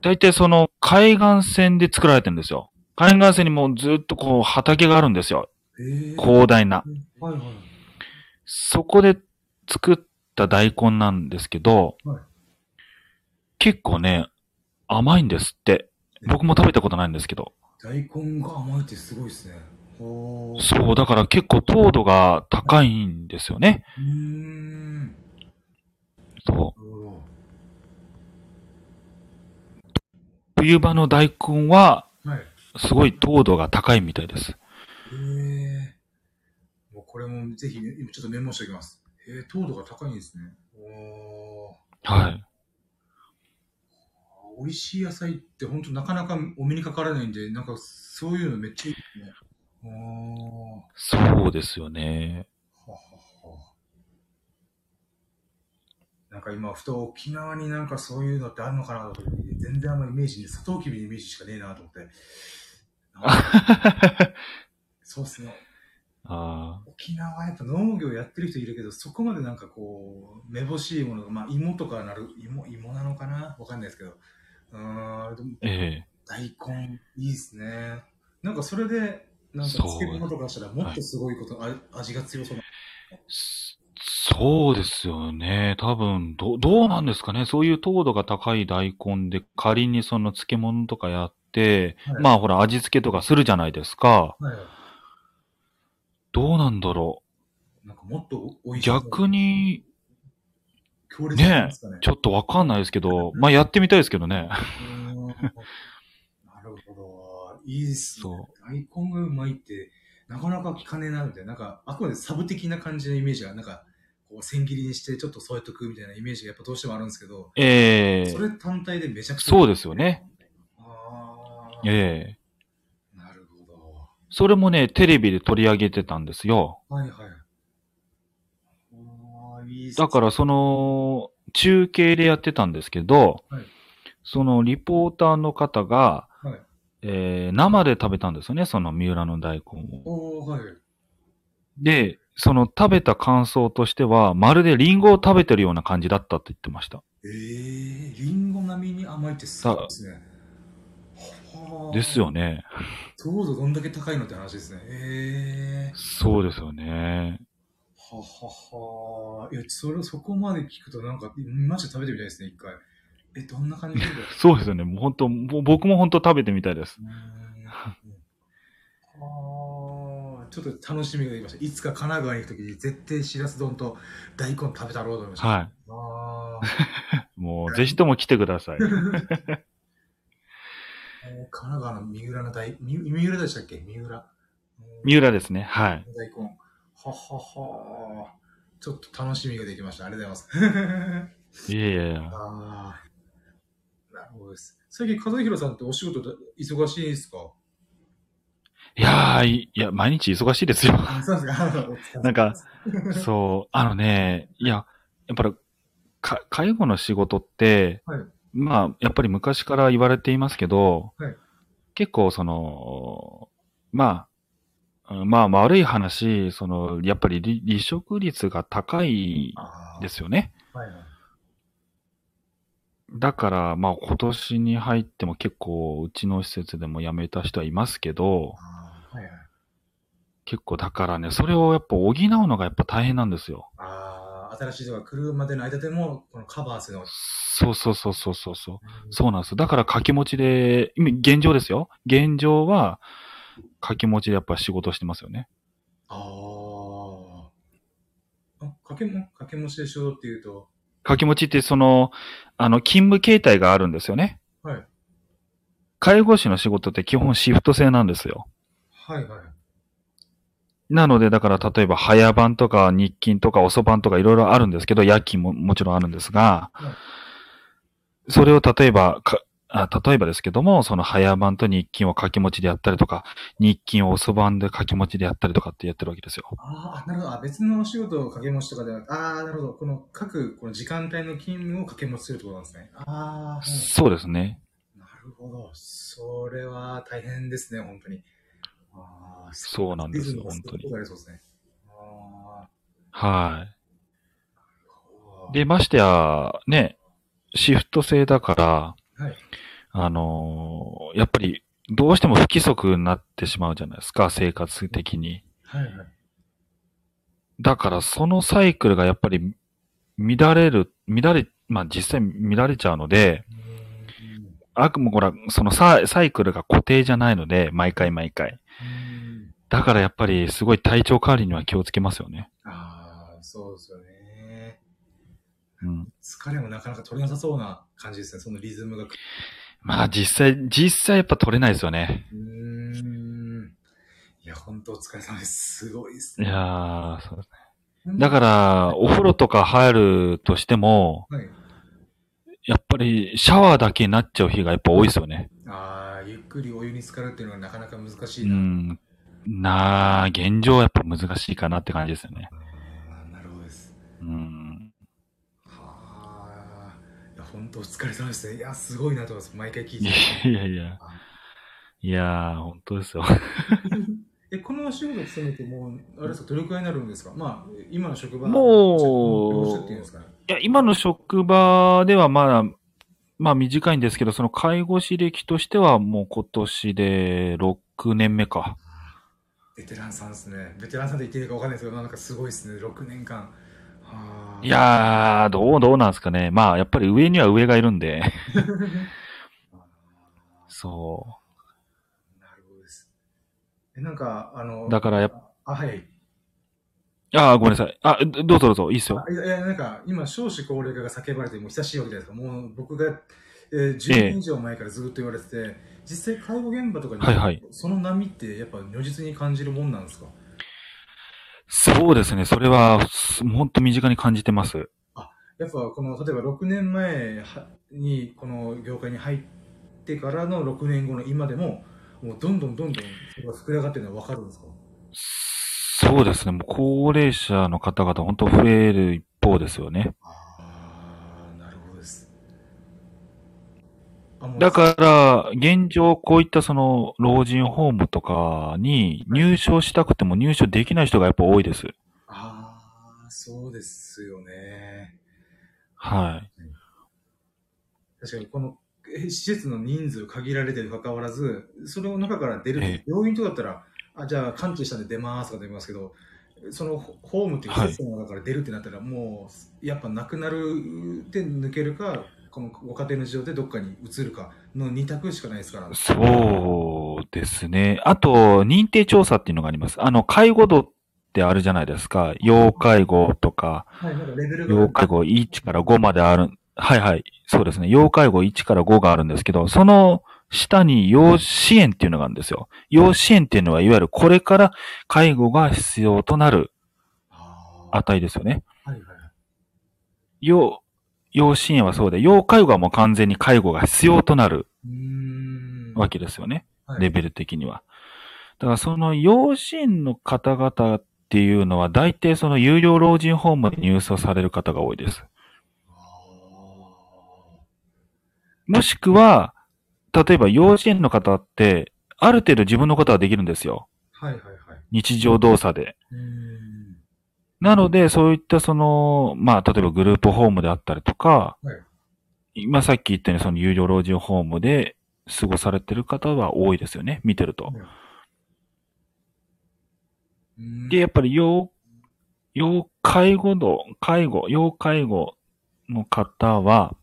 大体その海岸線で作られてるんですよ。海岸線にもうずっとこう畑があるんですよ。えー、広大な。はいはい。そこで作った大根なんですけど、はい結構ね、甘いんですって。僕も食べたことないんですけど。大根が甘いってすごいですね。そう、だから結構糖度が高いんですよね。うーん。そう。冬場の大根は、はい。すごい糖度が高いみたいです。へえ。もうこれもぜひ、今ちょっとメモしておきます。へえ、糖度が高いんですね。おー。はい。美味しい野菜って本当なかなかお目にかからないんで、なんかそういうのめっちゃいいですね。そうですよね。はははなんか今、ふと沖縄になんかそういうのってあるのかなと思って、全然あんまイメージで、サトウキビのイメージしかねえなと思って。そうですね。あ沖縄はやっぱ農業やってる人いるけど、そこまでなんかこう、めぼしいものが、まあ芋とかなる、芋、芋なのかな？わかんないですけど。うーん、ええ大根、いいですね。なんかそれで、なんか漬物とかしたらもっとすごいこと、あ味が強そうな。そそうですよね。多分、ど、どうなんですかね。そういう糖度が高い大根で仮にその漬物とかやって、はいまあほら味付けとかするじゃないですか。はい。どうなんだろなんかもっと美う。味しそう逆に、強烈なんですかね。ちょっとわかんないですけど、まあやってみたいですけどね。いいっすね。そ大根がうまいって、なかなか聞かねえな、みたいな。なんか、あくまでサブ的な感じのイメージが、なんか、こう、千切りにしてちょっと添えとくみたいなイメージがやっぱどうしてもあるんですけど、ええそれ単体でめちゃくちゃ。そうですよね。ああ。ええなるほど。それもね、テレビで取り上げてたんですよ。はいはい。いだからその、中継でやってたんですけど、はいそのリポーターの方が、はいえー生で食べたんですよね、その三浦の大根を。はい。で、その食べた感想としては、まるでリンゴを食べてるような感じだったって言ってました。ええー、リンゴ並みに甘いってすごいですね。はあですよ。ね。糖度どんだけ高いのって話ですね。ええそうですよね。ー。ははは。いや、それ、そこまで聞くとなんか、マジで食べてみたいですね、一回。え、どんな感じ そうですよね。もう本当、もう僕も本当食べてみたいです。あーちょっと楽しみができました。いつか神奈川に行くときに絶対しらす丼と大根食べたろうと思いました。はい。あ もう、ぜひとも来てください。神奈川の三浦の大、三三浦でしたっけ？三浦。三浦ですね。はい。大根。はははちょっと楽しみができました。ありがとうございます。いやいやいや。ああ。なるほどです。最近、和弘さんってお仕事で忙しいですか？いやー、いいや、毎日忙しいですよ。あ、そうですか。なんか、そう、あのね、いや、やっぱり、か、介護の仕事って、はいまあ、やっぱり昔から言われていますけど、はい結構その、まあ、うんまあ悪い話、その、やっぱり離離職率が高いですよね。はいはい。だから、まあ今年に入っても結構うちの施設でも辞めた人はいますけど、あーはいはい。結構だからね、それをやっぱ補うのがやっぱ大変なんですよ。ああ、新しい人が来るまでの間でも、このカバーするのが。そうそうそうそうそうそう。そうなんです。だから掛け持ちで、今現状ですよ。現状は、掛け持ちでやっぱ仕事してますよね。ああ。あ、掛けも、掛け持ちでしょうっていうと、掛け持ちってその、あの、勤務形態があるんですよね。はい。介護士の仕事って基本シフト制なんですよ。はいはい。なので、だから例えば早番とか日勤とか遅番とかいろいろあるんですけど、夜勤ももちろんあるんですが、はいそれを例えばかあ、例えばですけども、その早番と日勤を掛け持ちでやったりとか、日勤を遅番で掛け持ちでやったりとかってやってるわけですよ。ああ、なるほど。あ別のお仕事を掛け持ちとかではああ、なるほど。この各、この時間帯の勤務を掛け持ちするってことなんですね。ああ、はいそうですね。なるほど。それは大変ですね、本当に。ああ、そうなんですよ本当にそうですね。あはい。で、ましてや、ね、シフト制だから、はい。あのーやっぱり、どうしても不規則になってしまうじゃないですか、生活的に。はいはい。だから、そのサイクルがやっぱり、乱れる、乱れ、まあ実際乱れちゃうので、あくもほら、そのササイクルが固定じゃないので、毎回毎回。うんだからやっぱりすごい体調管理には気をつけますよね。ああ、そうですよね。うん。疲れもなかなか取れなさそうな感じですね、そのリズムが。まあ実際、実際やっぱ取れないですよね。うーん。いや、本当お疲れ様です。すごいですいね。やー、そうですね。だから、お風呂とか入るとしても、はい。やっぱりシャワーだけになっちゃう日がやっぱ多いですよね。ああ、ゆっくりお湯に浸かるっていうのはなかなか難しういな。ん。なあ、現状はやっぱ難しいかなって感じですよね。なるほどです。うん。はあ。いや、本当お疲れ様ですね。いや、すごいなと思います。毎回聞いいて。やいやいや。いやー、本当ですよ。え、このお仕事勤めてもう、あれですか、どれくらいになるんですか？まあ、今の職場もういう。いや、今の職場ではまだ、まあ短いんですけど、その介護士歴としてはもう今年で6年目か。ベテランさんですね。ベテランさんで言っていいかわかんないですけど、なんかすごいですね。6年間。はあ。いやー、どう、どうなんですかね。まあ、やっぱり上には上がいるんで。そなるほどです。え、なんか、あの、う。だからやっあ、はい。ぱ、あーごめんなさい。あ、どうぞどうぞ、いいっすよあ。いや、いやなんか、今、少子高齢化が叫ばれてもう久しいわけじゃないですか。もう僕が、えー、10年以上前からずっと言われてて、実際介護現場とかに、はいはいその波ってやっぱ如実に感じるもんなんですか？そうですね。それは、す本当身近に感じてます。やっぱこの、例えば6年前はにこの業界に入ってからの6年後の今でも、もうどんどんどんどんそれが膨れ上がってるのは分かるんですか？そうですね。もう高齢者の方々、本当増える一方ですよね。ああ、なるほどです。あもうだから、現状、こういったその、老人ホームとかに入所したくても入所できない人がやっぱ多いです。ああ、そうですよね。はい。確かにこのえ施設の人数限られてるにかかわらず、その中から出る、ええ病院とかだったら、あじゃあ完治したんで出ますとか出ますけど、そのホホームっていう施設の中から出るってなったら、もうやっぱなくなるで抜けるか、このご家庭の事情でどっかに移るかの2択しかないですから。そうですね。あと、認定調査っていうのがあります。あの、介護度ってあるじゃないですか。要介護とか、はい、なんかレベルが。要介護1から5まである。はいはい。そうですね。要介護1から5があるんですけど、その下に要支援っていうのがあるんですよ。要支援っていうのは、いわゆるこれから介護が必要となる値ですよね。はいはいはい。要、要支援はそうで、要介護はもう完全に介護が必要となる。わけですよね。はいレベル的には。だからその要支援の方々っていうのは、大体その有料老人ホームに入所される方が多いです。あもしくは、例えば要支援の方って、ある程度自分のことはできるんですよ。ーはいはいはい。日常動作で。うーん。なので、そういったその、まあ、例えばグループホームであったりとか、はい今さっき言ったようにその有料老人ホームで過ごされてる方は多いですよね。見てると。うーんで、やっぱり要、要介護度、介護、要介護の方は、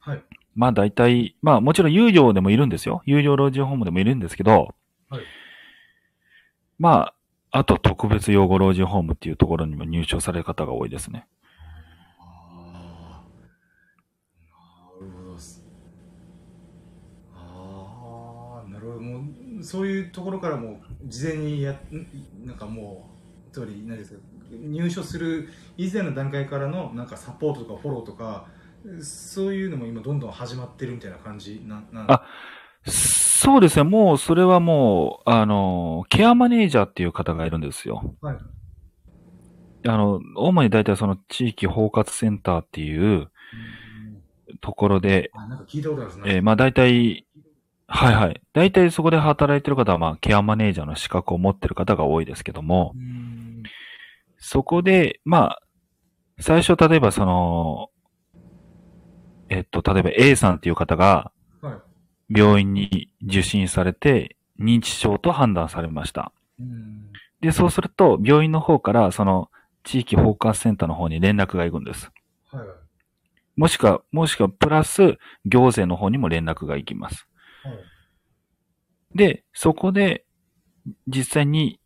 はい。まあ大体、まあもちろん有料でもいるんですよ。有料老人ホームでもいるんですけど、はいまあ、あと特別養護老人ホームっていうところにも入所される方が多いですね。ああ、なるほど。ああ、なるほど。もう、そういうところからも、事前にや、んなんかもう、つまり、何ですか、入所する以前の段階からの、なんかサポートとかフォローとか、そういうのも今どんどん始まってるみたいな感じな、なんあそうですね。もう、それはもう、あの、ケアマネージャーっていう方がいるんですよ。はい。あの、主に大体その地域包括センターっていううんところで、あ、なんか聞いたことあるんですね。えーまあ大体、はいはい。大体そこで働いてる方は、まあ、ケアマネージャーの資格を持ってる方が多いですけどもう、んそこで、まあ、最初、例えばその、えっと、例えば A さんっていう方がはい。病院に受診されて認知症と判断されました。うん。で、そうすると病院の方からその地域包括センターの方に連絡が行くんです。はいはい。もしくは、もしくはプラス行政の方にも連絡が行きます。はい。で、そこで実際に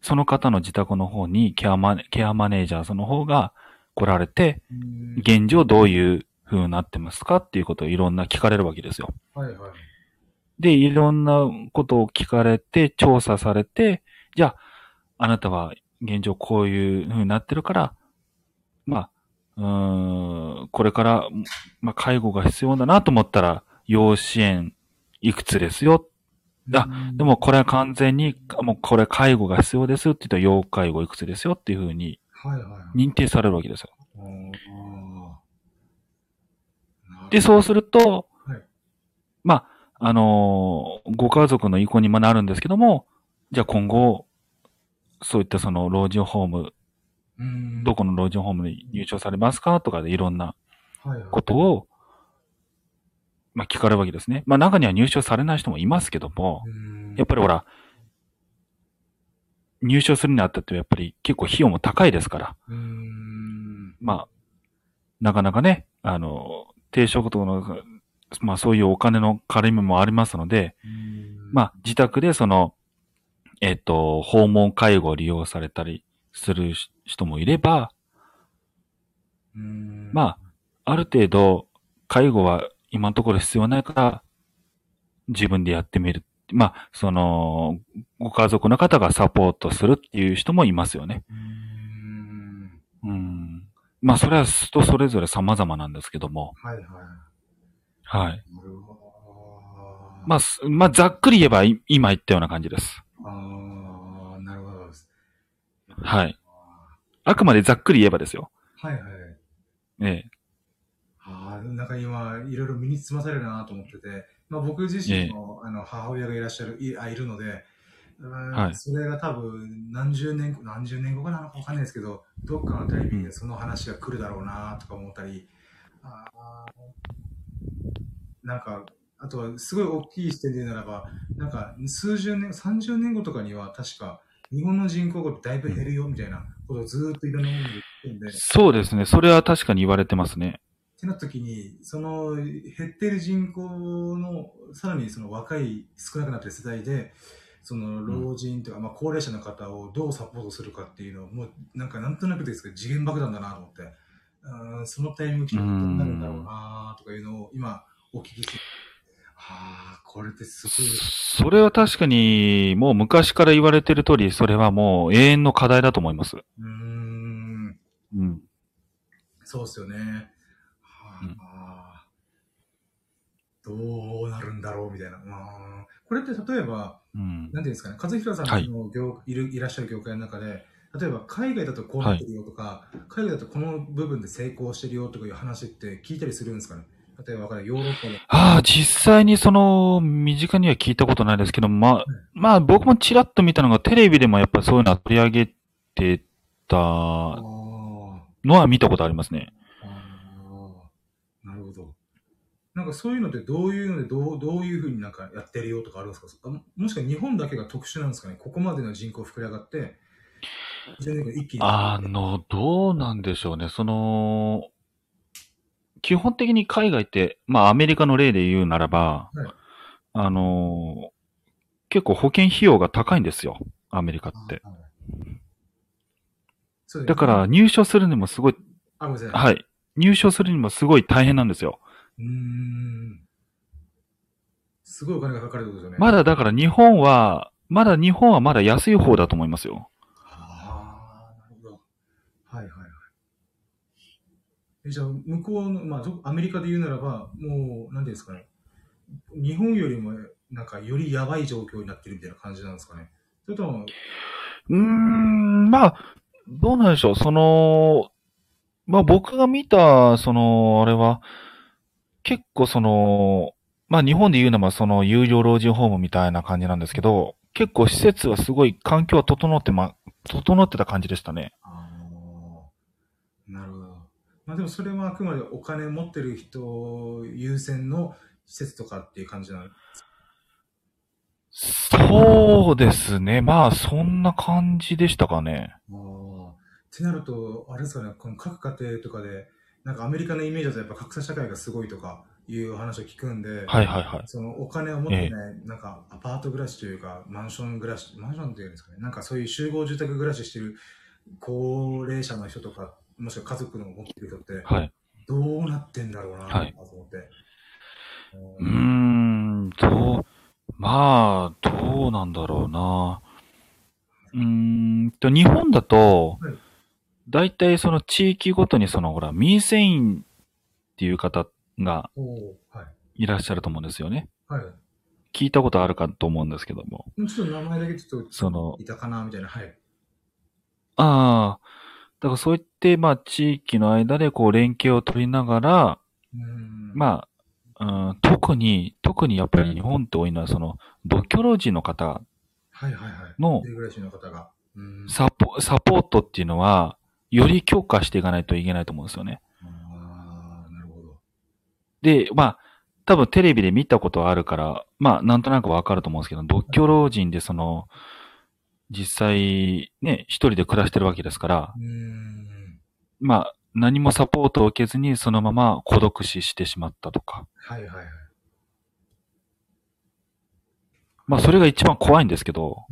その方の自宅の方にケアマネケアマネージャーその方が来られて、うん現状どういう風になってますかっていうことをいろんな聞かれるわけですよ。はいはい。で、いろんなことを聞かれて、調査されて、じゃあ、あなたは現状こういう風になってるから、まあ、うーん、これから、まあ、介護が必要だなと思ったら、要支援いくつですよ。あうんでも、これは完全に、もうこれ介護が必要ですって言ったら、要介護いくつですよっていう風にはいはいはい。認定されるわけですよ。あーで、そうすると、はいまあ、あのーご家族の意向にもなるんですけども、じゃあ今後、そういったその老人ホーム、うん。どこの老人ホームに入庁されますかとかでいろんなはいはい。ことを、まあ聞かれるわけですね。まあ中には入庁されない人もいますけども、うん。やっぱりほら、入庁するにあたってはやっぱり結構費用も高いですから、うん。まあ、なかなかね、あの、低所得の、まあそういうお金の絡みもありますので、うんまあ自宅でその、えっ、と、訪問介護を利用されたりする人もいれば、うんまあ、ある程度、介護は今のところ必要ないから、自分でやってみる。まあ、その、ご家族の方がサポートするっていう人もいますよね。うんうん。まあ、それは人それぞれ様々なんですけども。はいはいはい。まあ、すまあ、ざっくり言えばい今言ったような感じです。ああなるほどはい。あくまでざっくり言えばですよ。はいはいええ。ああ、なんか今、いろいろ身につまされるなと思ってて、まあ、僕自身も、あの母親がいらっしゃる、いあいるので、うんはいそれが多分何十年後、何十年後かなのかわかんないですけど、どっかのタイミングでその話が来るだろうなとか思ったり、あーなんか、あとはすごい大きい視点で言うならば、なんか数十年、30年後とかには確か日本の人口がだいぶ減るよみたいなことをずーっといろんなもので言ってるんで、そうですね。それは確かに言われてますね。ってなった時に、その減ってる人口の、さらにその若い、少なくなってる世代で、その老人とか、まあ高齢者の方をどうサポートするかっていうのを、もうなんかなんとなくですけど、次元爆弾だなと思って、うんそのタイミング来たらどうなるんだろうなとかいうのを今お聞きして、ああ、これってすごい。それは確かに、もう昔から言われてる通り、それはもう永遠の課題だと思います。うーん、うん。そうですよね。はうんあどうなるんだろうみたいな。うんこれって例えば、うん。なんていうんですかね、和弘さんはいの業、い、るいらっしゃる業界の中で、例えば海外だとこうなってるよとか、海外だとこの部分で成功してるよとかいう話って聞いたりするんですかね例えばヨーロッパで。ああ、実際にその、身近には聞いたことないですけど、まあ、まあ僕もちらっと見たのがテレビでもやっぱそういうのは取り上げてたあのは見たことありますね。なるほど。なんかそういうのってどういうのでどうどういうふうになんかやってるよとかあるんですか？あももしくは日本だけが特殊なんですかね？ここまでの人口膨れ上がって、10年後一気に。あの、どうなんでしょうね。その、基本的に海外って、まあアメリカの例で言うならば、はいあの、結構保険費用が高いんですよ。アメリカって。はいだから、入所するにもすごい。はい。入所するにもすごい大変なんですよ。うーん。すごいお金がかかるってことですよね。まだだから日本は、まだ日本はまだ安い方だと思いますよ。ああ、なるほど。はいはいはい。じゃあ、向こうの、まあ、アメリカで言うならば、もう、なんていうんですかね。日本よりも、なんか、よりやばい状況になってるみたいな感じなんですかね。それとも、うーん、まあ、どうなんでしょう。その、まあ僕が見た、その、あれは、結構その、まあ日本で言うのはその有料老人ホームみたいな感じなんですけど、結構施設はすごい環境は整ってま、整ってた感じでしたね。まあでもそれはあくまでお金持ってる人優先の施設とかっていう感じなのそうですね。まあ、そんな感じでしたかね。ああ。ってなると、あれですかね、この各家庭とかで、なんかアメリカのイメージだとやっぱ格差社会がすごいとかいう話を聞くんで、はいはいはい。そのお金を持ってね、なんかアパート暮らしというか、マンション暮らし、マンションっていうんですかね、なんかそういう集合住宅暮らししてる高齢者の人とか、もしくは家族の持ってる人って、はい。どうなってんだろうなはいと思って。うーん、どう、まあ、どうなんだろうな。うーんと、日本だとはい、大体その地域ごとにその、ほら、民生委員っていう方が。いらっしゃると思うんですよね。はい。聞いたことあるかと思うんですけども。ちょっと名前だけちょっと、そのいたかなみたいな。はい。ああ、だからそういって、まあ、地域の間でこう、連携を取りながら。まあ、うん、特に、特にやっぱり日本って多いのは、その、独居老人の方はいはいはい。の。サポ、サポートっていうのは、より強化していかないといけないと思うんですよね。ああ、なるほど。で、まあ、多分テレビで見たことはあるから、まあ、なんとなくわかると思うんですけど、独居老人でその、実際、ね、一人で暮らしてるわけですから。まあ、何もサポートを受けずにそのまま孤独死してしまったとか。はいはいはい。まあ、それが一番怖いんですけど。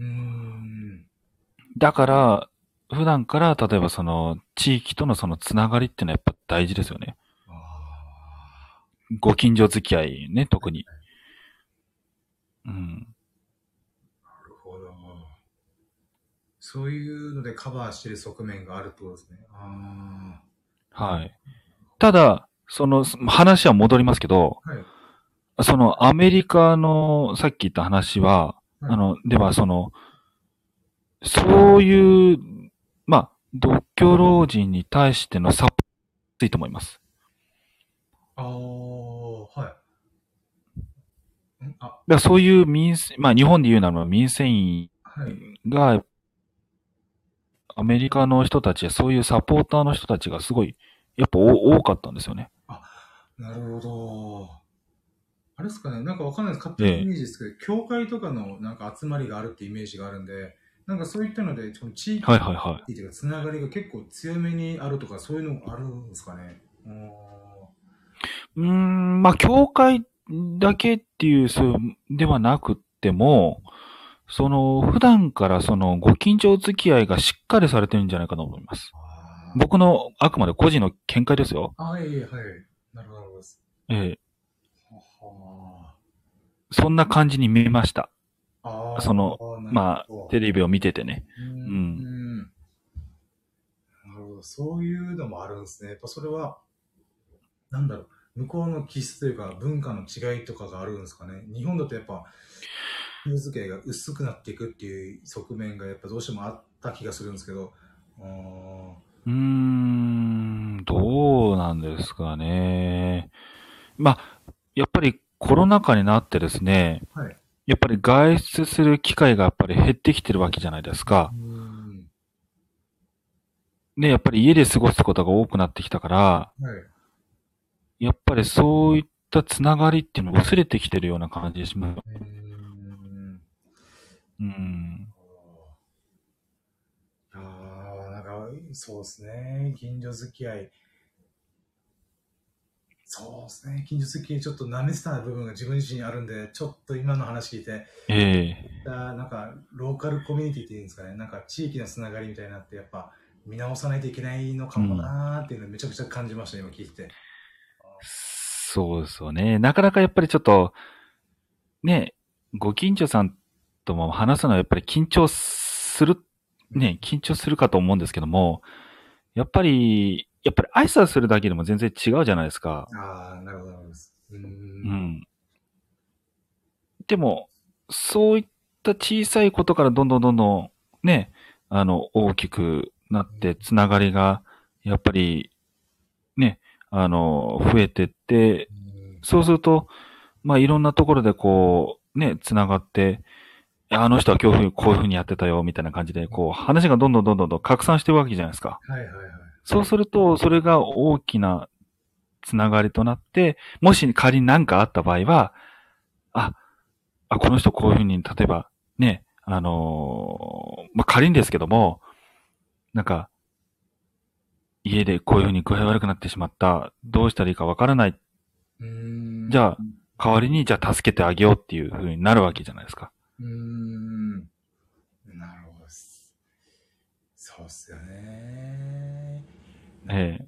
だから、普段から、例えばその、地域とのそのつながりっていうのはやっぱ大事ですよね。ご近所付き合いね、特に。うん。なるほど。そういうのでカバーしてる側面があるってことですね。あはい。ただ、その、話は戻りますけど、あ。はい。その、アメリカの、さっき言った話は、はいあの、では、その、そういう、まあ、独居老人に対してのサポートついと思います。ああ、はい。んあ、そういう民生、まあ、日本で言うなら民生委員はい。が、アメリカの人たちやそういうサポーターの人たちがすごい、やっぱ多多かったんですよね。なるほど。あれですかね、なんかわかんないです。勝手なイメージですけど、教会とかのなんか集まりがあるってイメージがあるんで、なんかそういったので、地域はいはいはい。っていうか、つながりが結構強めにあるとか、そういうのあるんですかね。うーんまあ、教会だけっていう、そう、ではなくっても、その、普段からその、ご近所付き合いがしっかりされてるんじゃないかと思います。僕の、あくまで個人の見解ですよ。あ、はい、はい。なるほどなるほどです。ええはそんな感じに見えました。その、まあ、テレレビを見ててね。うんうんん。なるほど。そういうのもあるんですね。やっぱそれは、なんだろう、向こうの気質というか文化の違いとかがあるんですかね。日本だとやっぱ、人付き合いが薄くなっていくっていう側面がやっぱどうしてもあった気がするんですけど、うーん、どうなんですかね。まあ、やっぱりコロナ禍になってですね、はい。やっぱり外出する機会がやっぱり減ってきてるわけじゃないですか。うん。ね、やっぱり家で過ごすことが多くなってきたから、はい。やっぱりそういったつながりっていうのが薄れてきてるような感じがします。うん。うん。ああ、なんか、そうですね。近所付き合い。そうですね。近所付き合いちょっと舐めてた部分が自分自身にあるんで、ちょっと今の話聞いて、ええあーなんか、ローカルコミュニティっていうんですかね。なんか、地域のつながりみたいになって、やっぱ、見直さないといけないのかもなーっていうのをめちゃくちゃ感じました、今聞いて。そうですよね。なかなかやっぱりちょっと、ね、ご近所さんとも話すのはやっぱり緊張する、ね、緊張するかと思うんですけども、やっぱり、やっぱり挨拶するだけでも全然違うじゃないですか。ああ、なるほど。うー。うんん。でも、そういった小さいことからどんどんどんどんね、あの、大きくなって、つながりが、やっぱり、ね、あの、増えてって、うんそうすると、まあ、いろんなところでこう、ね、つながって、あの人は今日こういうふうにやってたよ、みたいな感じで、こう、話がどんどんどんどんどん拡散してるわけじゃないですか。はいはいはい。そうすると、それが大きなつながりとなって、もし仮に何かあった場合は、あ、あ、この人こういうふうに、例えば、ね、あのーまあ、仮にですけども、なんか、家でこういうふうに具合悪くなってしまった。どうしたらいいかわからない。じゃあ、代わりに、じゃあ助けてあげようっていうふうになるわけじゃないですか。うーん。なるほど。そうっすよね。え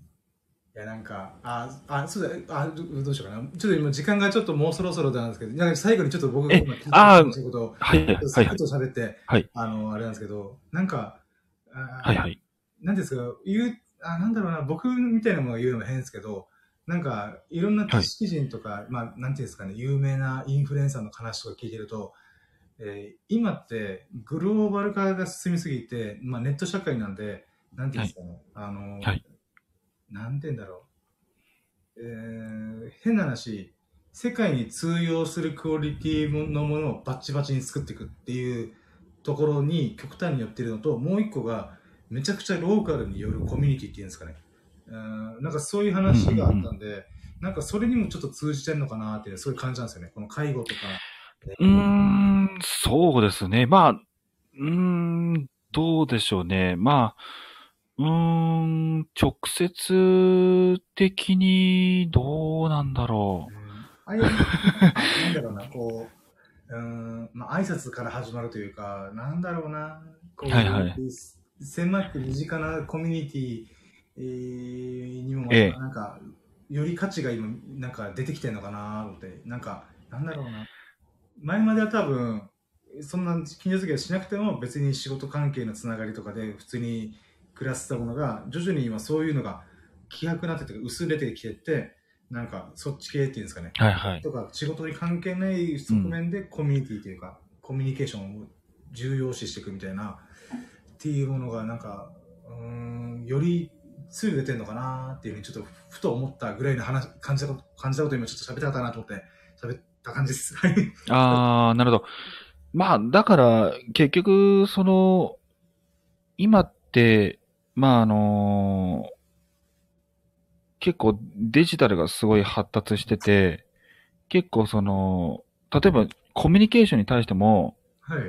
いや、なんか、あ、あ、そうだ、あ、どどうしようかな。ちょっと今、時間がちょっともうそろそろなんですけど、なんか最後にちょっと僕がえ今聞いあーたことを、はい、はい、はいちょっと喋って、はいあの、あれなんですけど、なんか、あはい、はい。なんですか、言う、あ、なんだろうな、僕みたいなものが言うのも変ですけど、なんか、いろんな知識人とか、まあ、なんていうんですかね、有名なインフルエンサーの話とか聞いてると、えー今ってグローバル化が進みすぎて、まあ、ネット社会なんで、なんていうんですかね、あの、はいなんて言うんだろう、えー変な話、世界に通用するクオリティのものをバッチバチに作っていくっていうところに極端に寄ってるのと、もう一個が、めちゃくちゃローカルによるコミュニティっていうんですかね。うんなんかそういう話があったんで、なんかそれにもちょっと通じてるのかなっていう、そういう感じなんですよね。この介護とか。うーん、そうですね。まあ、うーん、どうでしょうね。まあ、うーん、直接的にどうなんだろうんああいう、なんだろうな、こう、うん、まあ挨拶から始まるというか、なんだろうな、こう、はいはい狭く身近なコミュニティ、えーにも、ええなんか、より価値が今、なんか出てきてるのかなって、なんか、なんだろうな。前までは多分、そんな近所付き合いしなくても別に仕事関係のつながりとかで普通に暮らしてたものが、徐々に今そういうのが希薄になってて、薄れてきてって、なんかそっち系っていうんですかね。はいはい。とか仕事に関係ない側面でコミュニティというか、コミュニケーションを重要視していくみたいなっていうものがなんかうんより強く出てるのかなっていうふうにちょっとふと思ったぐらいの話感じたこと感じたこと今ちょっと喋りたかったなと思って喋った感じです。はい。ああ、なるほど。まあ、だから、結局、その、今って、まあ、あの結構デジタルがすごい発達してて、結構その、例えばコミュニケーションに対しても、はい。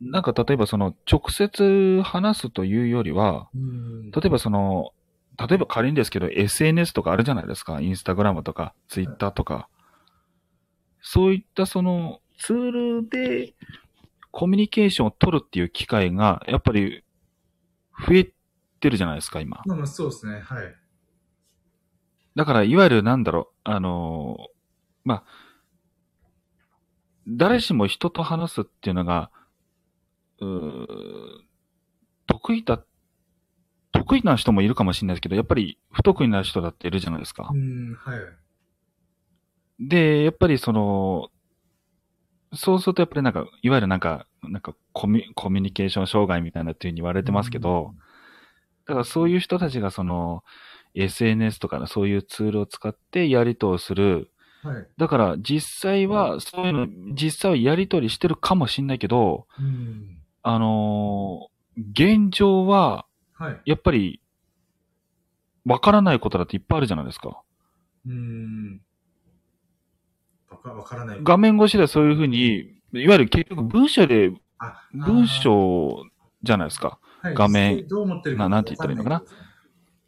なんか例えばその直接話すというよりは、うん例えばその、例えば仮にですけど SNS とかあるじゃないですか。インスタグラムとか、ツイッターとか。そういったそのツールでコミュニケーションを取るっていう機会がやっぱり増えてるじゃないですか、今。まあまあそうですね。はい。だからいわゆるなんだろう、あのーまあ、誰しも人と話すっていうのが、うー得意だ、得意な人もいるかもしれないですけど、やっぱり不得意な人だっているじゃないですかう。ん、はい。で、やっぱりその、そうするとやっぱりなんか、いわゆるなんか、なんかコミュコミュニケーション障害みたいなっていうふうに言われてますけど、だからそういう人たちがその、SNS とかのそういうツールを使ってやりとりをする。はい。だから実際は、そういうの、実際はやりとりしてるかもしれないけど、うん。あのー現状は、はい。やっぱり、わからないことだっていっぱいあるじゃないですか。うん。わかわからない。画面越しではそういうふうに、いわゆる結局文章で、あ文章じゃないですか。はい画面どう思ってるななんて言ったらいいのかな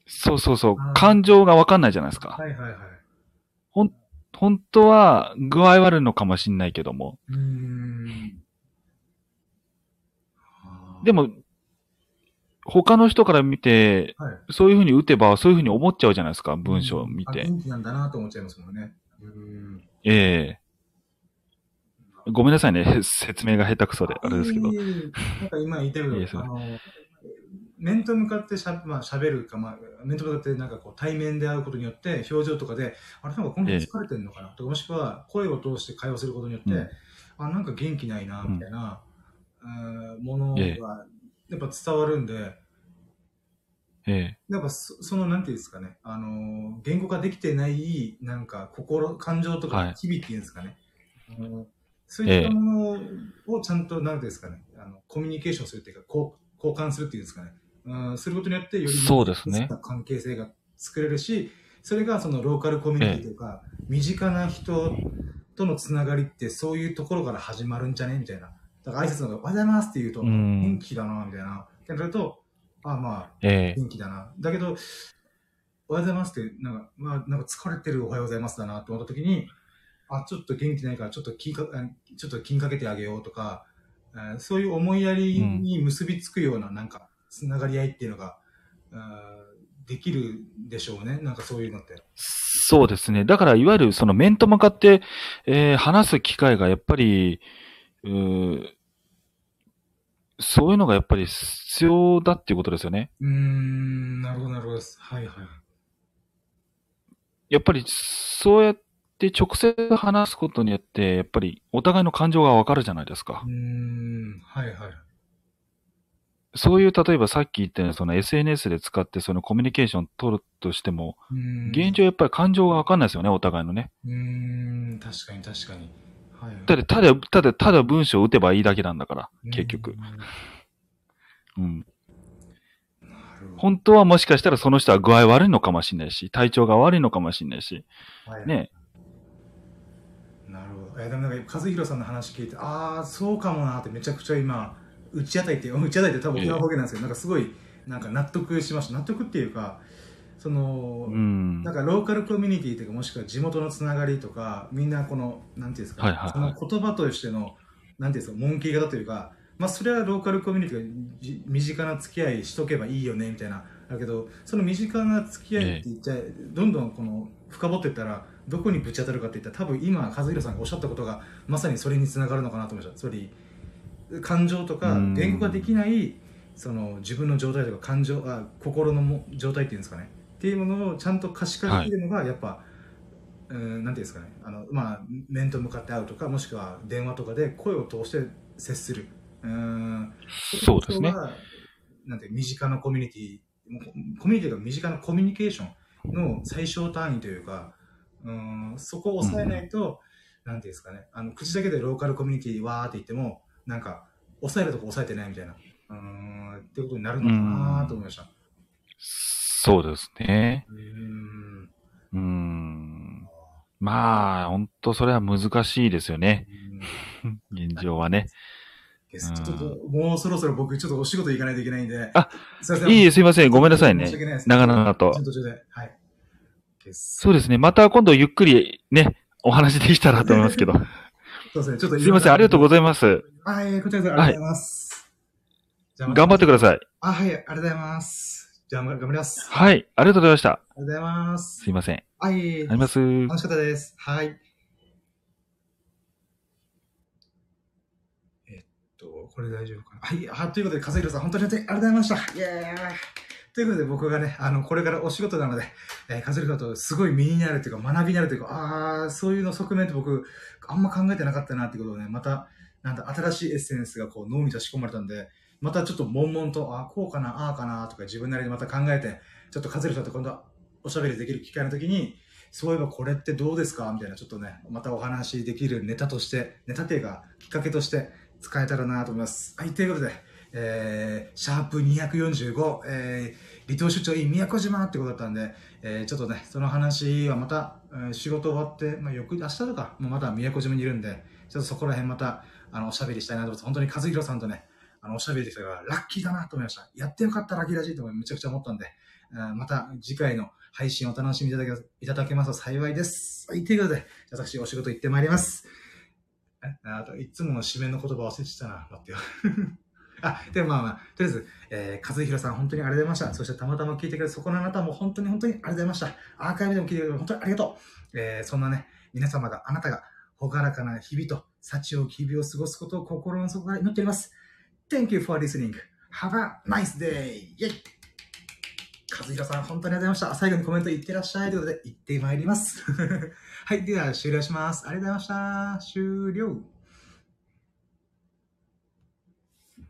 そうそうそう。感情がわかんないじゃないですか。はいはいはい。本当は具合悪いのかもしれないけども。でも、他の人から見て、はい。そういうふうに打てば、そういうふうに思っちゃうじゃないですか、文章を見て。なんだなと思っちゃいますもんね。うーん。ええ。ごめんなさいね、説明が下手くそで、あれですけど。い。えいなんか今言いたいけどいいですよあの、面と向かってしゃ,、まあ、喋るか、まあ、面と向かってなんかこう対面で会うことによって、表情とかで、あれなんか今度疲れてるのかなとか、もしくは声を通して会話することによって、うん。あ、なんか元気ないな、みたいな、うん。ものがええ。やっぱ伝わるんで、えやっぱそその、なんていうんですかね、あの、言語化できてない、なんか心、感情とはいか日々っていうんですかね。あのそういったものをちゃんと、なんていうんですかね、あのコミュニケーションするっていうか、こう交換するっていうんですかね。うん、することによってよりそうですね関係性が作れるし、それがそのローカルコミュニティというか、身近な人とのつながりってそういうところから始まるんじゃね？みたいな。だから挨拶のおはようございますって言うと、うん元気だな、みたいな。ってなると、あまあ、ええ元気だな。だけど、おはようございますって、なんか、まあ、なんか疲れてるおはようございますだなって思った時に、あ、ちょっと元気ないから、ちょっと気か、あちょっと気にかけてあげようとか、えーそういう思いやりに結びつくような、なんか、つながり合いっていうのが、あーできるでしょうね。なんかそういうのって。そうですね。だから、いわゆるその面と向かって、えー話す機会がやっぱり、うーそういうのがやっぱり必要だっていうことですよね。うーん、なるほど、なるほどです。はいはい。やっぱり、そうやって直接話すことによって、やっぱりお互いの感情がわかるじゃないですかうー。ん、はいはい。そういう、例えばさっき言ったように、その SNS で使ってそのコミュニケーション取るとしても、現状やっぱり感情がわかんないですよね、お互いのね。うーん、確かに確かに。はいはい。だって、ただ、ただ、ただ文章を打てばいいだけなんだから、結局う。ん。本当はもしかしたらその人は具合悪いのかもしれないし、体調が悪いのかもしれないし、はいね。なるほど。えでもなんか、和弘さんの話聞いて、ああ、そうかもなってめちゃくちゃ今、打ち当たりって、打ち当たりって多分沖縄方言なんですけど、なんかすごい、なんか納得しました。納得っていうか、その、うん。なん。かローカルコミュニティというか、もしくは地元のつながりとか、みんなこの、なんていうんですか、はいはいはい。その言葉としての、なんていうんですか、文系型というか、まあ、それはローカルコミュニティがじ身近な付き合いしとけばいいよねみたいな。だけどその身近な付き合いって言っちゃえ、どんどんこの深掘っていったらどこにぶち当たるかっていったら多分今和弘さんがおっしゃったことがまさにそれにつながるのかなと思いました。つまり感情とかうん。言語ができないその自分の状態とか感情あ心のも状態っていうんですかねっていうものをちゃんと可視化できるのがやっぱ、うんなんていうんですかね。あの、まあ、面と向かって会うとかもしくは電話とかで声を通して接する。うん。そうですね。なんていう身近なコミュニティコミュニティが身近なコミュニケーションの最小単位というかうんそこを抑えないと、なんていうんですかね。あの口だけでローカルコミュニティわーって言ってもなんか抑えるとこ抑えてないみたいなうんってことになるのかなと思いました。そうですね。うん。まあ、本当それは難しいですよね。現状はね。ですちょっともうそろそろ僕ちょっとお仕事行かないといけないんで。あすいません、いいえ、すいません。ごめんなさいね長々と。はい。そうですね。また今度ゆっくりね、お話できたらと思いますけど。そうですね。ちょっとすいません。ありがとうございます。はい、こちらこそありがとうございます。頑張ってください。あ、はい、ありがとうございます。じゃあ、頑張ります。あはい。ありがとうございました。りがとうございます。すいません。はい、あります。楽しかったです。はい。えっと、これ大丈夫かな。はい、あということで、和弘さん、本当にありがとうございました。イエーイということで、僕がね、あの、これからお仕事なので、えー、和弘さんとすごい身になるというか、学びになるというか、ああ、そういうの側面って僕、あんま考えてなかったなっていうことをね、また、なんだ、新しいエッセンスがこう脳に差し込まれたんで、またちょっと悶々と、あこうかな、ああかな、とか自分なりにまた考えて、ちょっと和弘さんと今度おしゃべりできる機会の時に、そういえばこれってどうですか？みたいな、ちょっとね、またお話できるネタとして、ネタっていうか、きっかけとして使えたらなと思います。はい、ということで、えー、シャープ245、えー、離島出張 in 宮古島ってことだったんで、えー、ちょっとね、その話はまた、えー仕事終わって、まあ、翌、明日とか、もうまだ宮古島にいるんで、ちょっとそこら辺また、あの、おしゃべりしたいなと思って、本当に和弘さんとね、あの、おしゃべりできたから、ラッキーだなと思いました。やってよかったら、ラッキーラジーとめちゃくちゃ思ったんで、また次回の配信をお楽しみいただけいただけますと幸いです。はい、ということで、私お仕事行ってまいります。えあと、いつもの締めの言葉忘れてたな。待ってよ。あ、でもまあまあ、とりあえず、えー、和弘さん本当にありがとうございました。そしてたまたま聞いてくれたそこのあなたも本当に本当にありがとうございました。アーカイブでも聞いてくれて本当にありがとう。えー、そんなね、皆様が、あなたが、ほがらかな日々と幸を日々を過ごすことを心の底から祈っております。Thank you for listening. Have a nice day! イェイ和弘さん、本当にありがとうございました。最後にコメント言ってらっしゃいということで、行ってまいります。はい、では終了します。ありがとうございました。終了。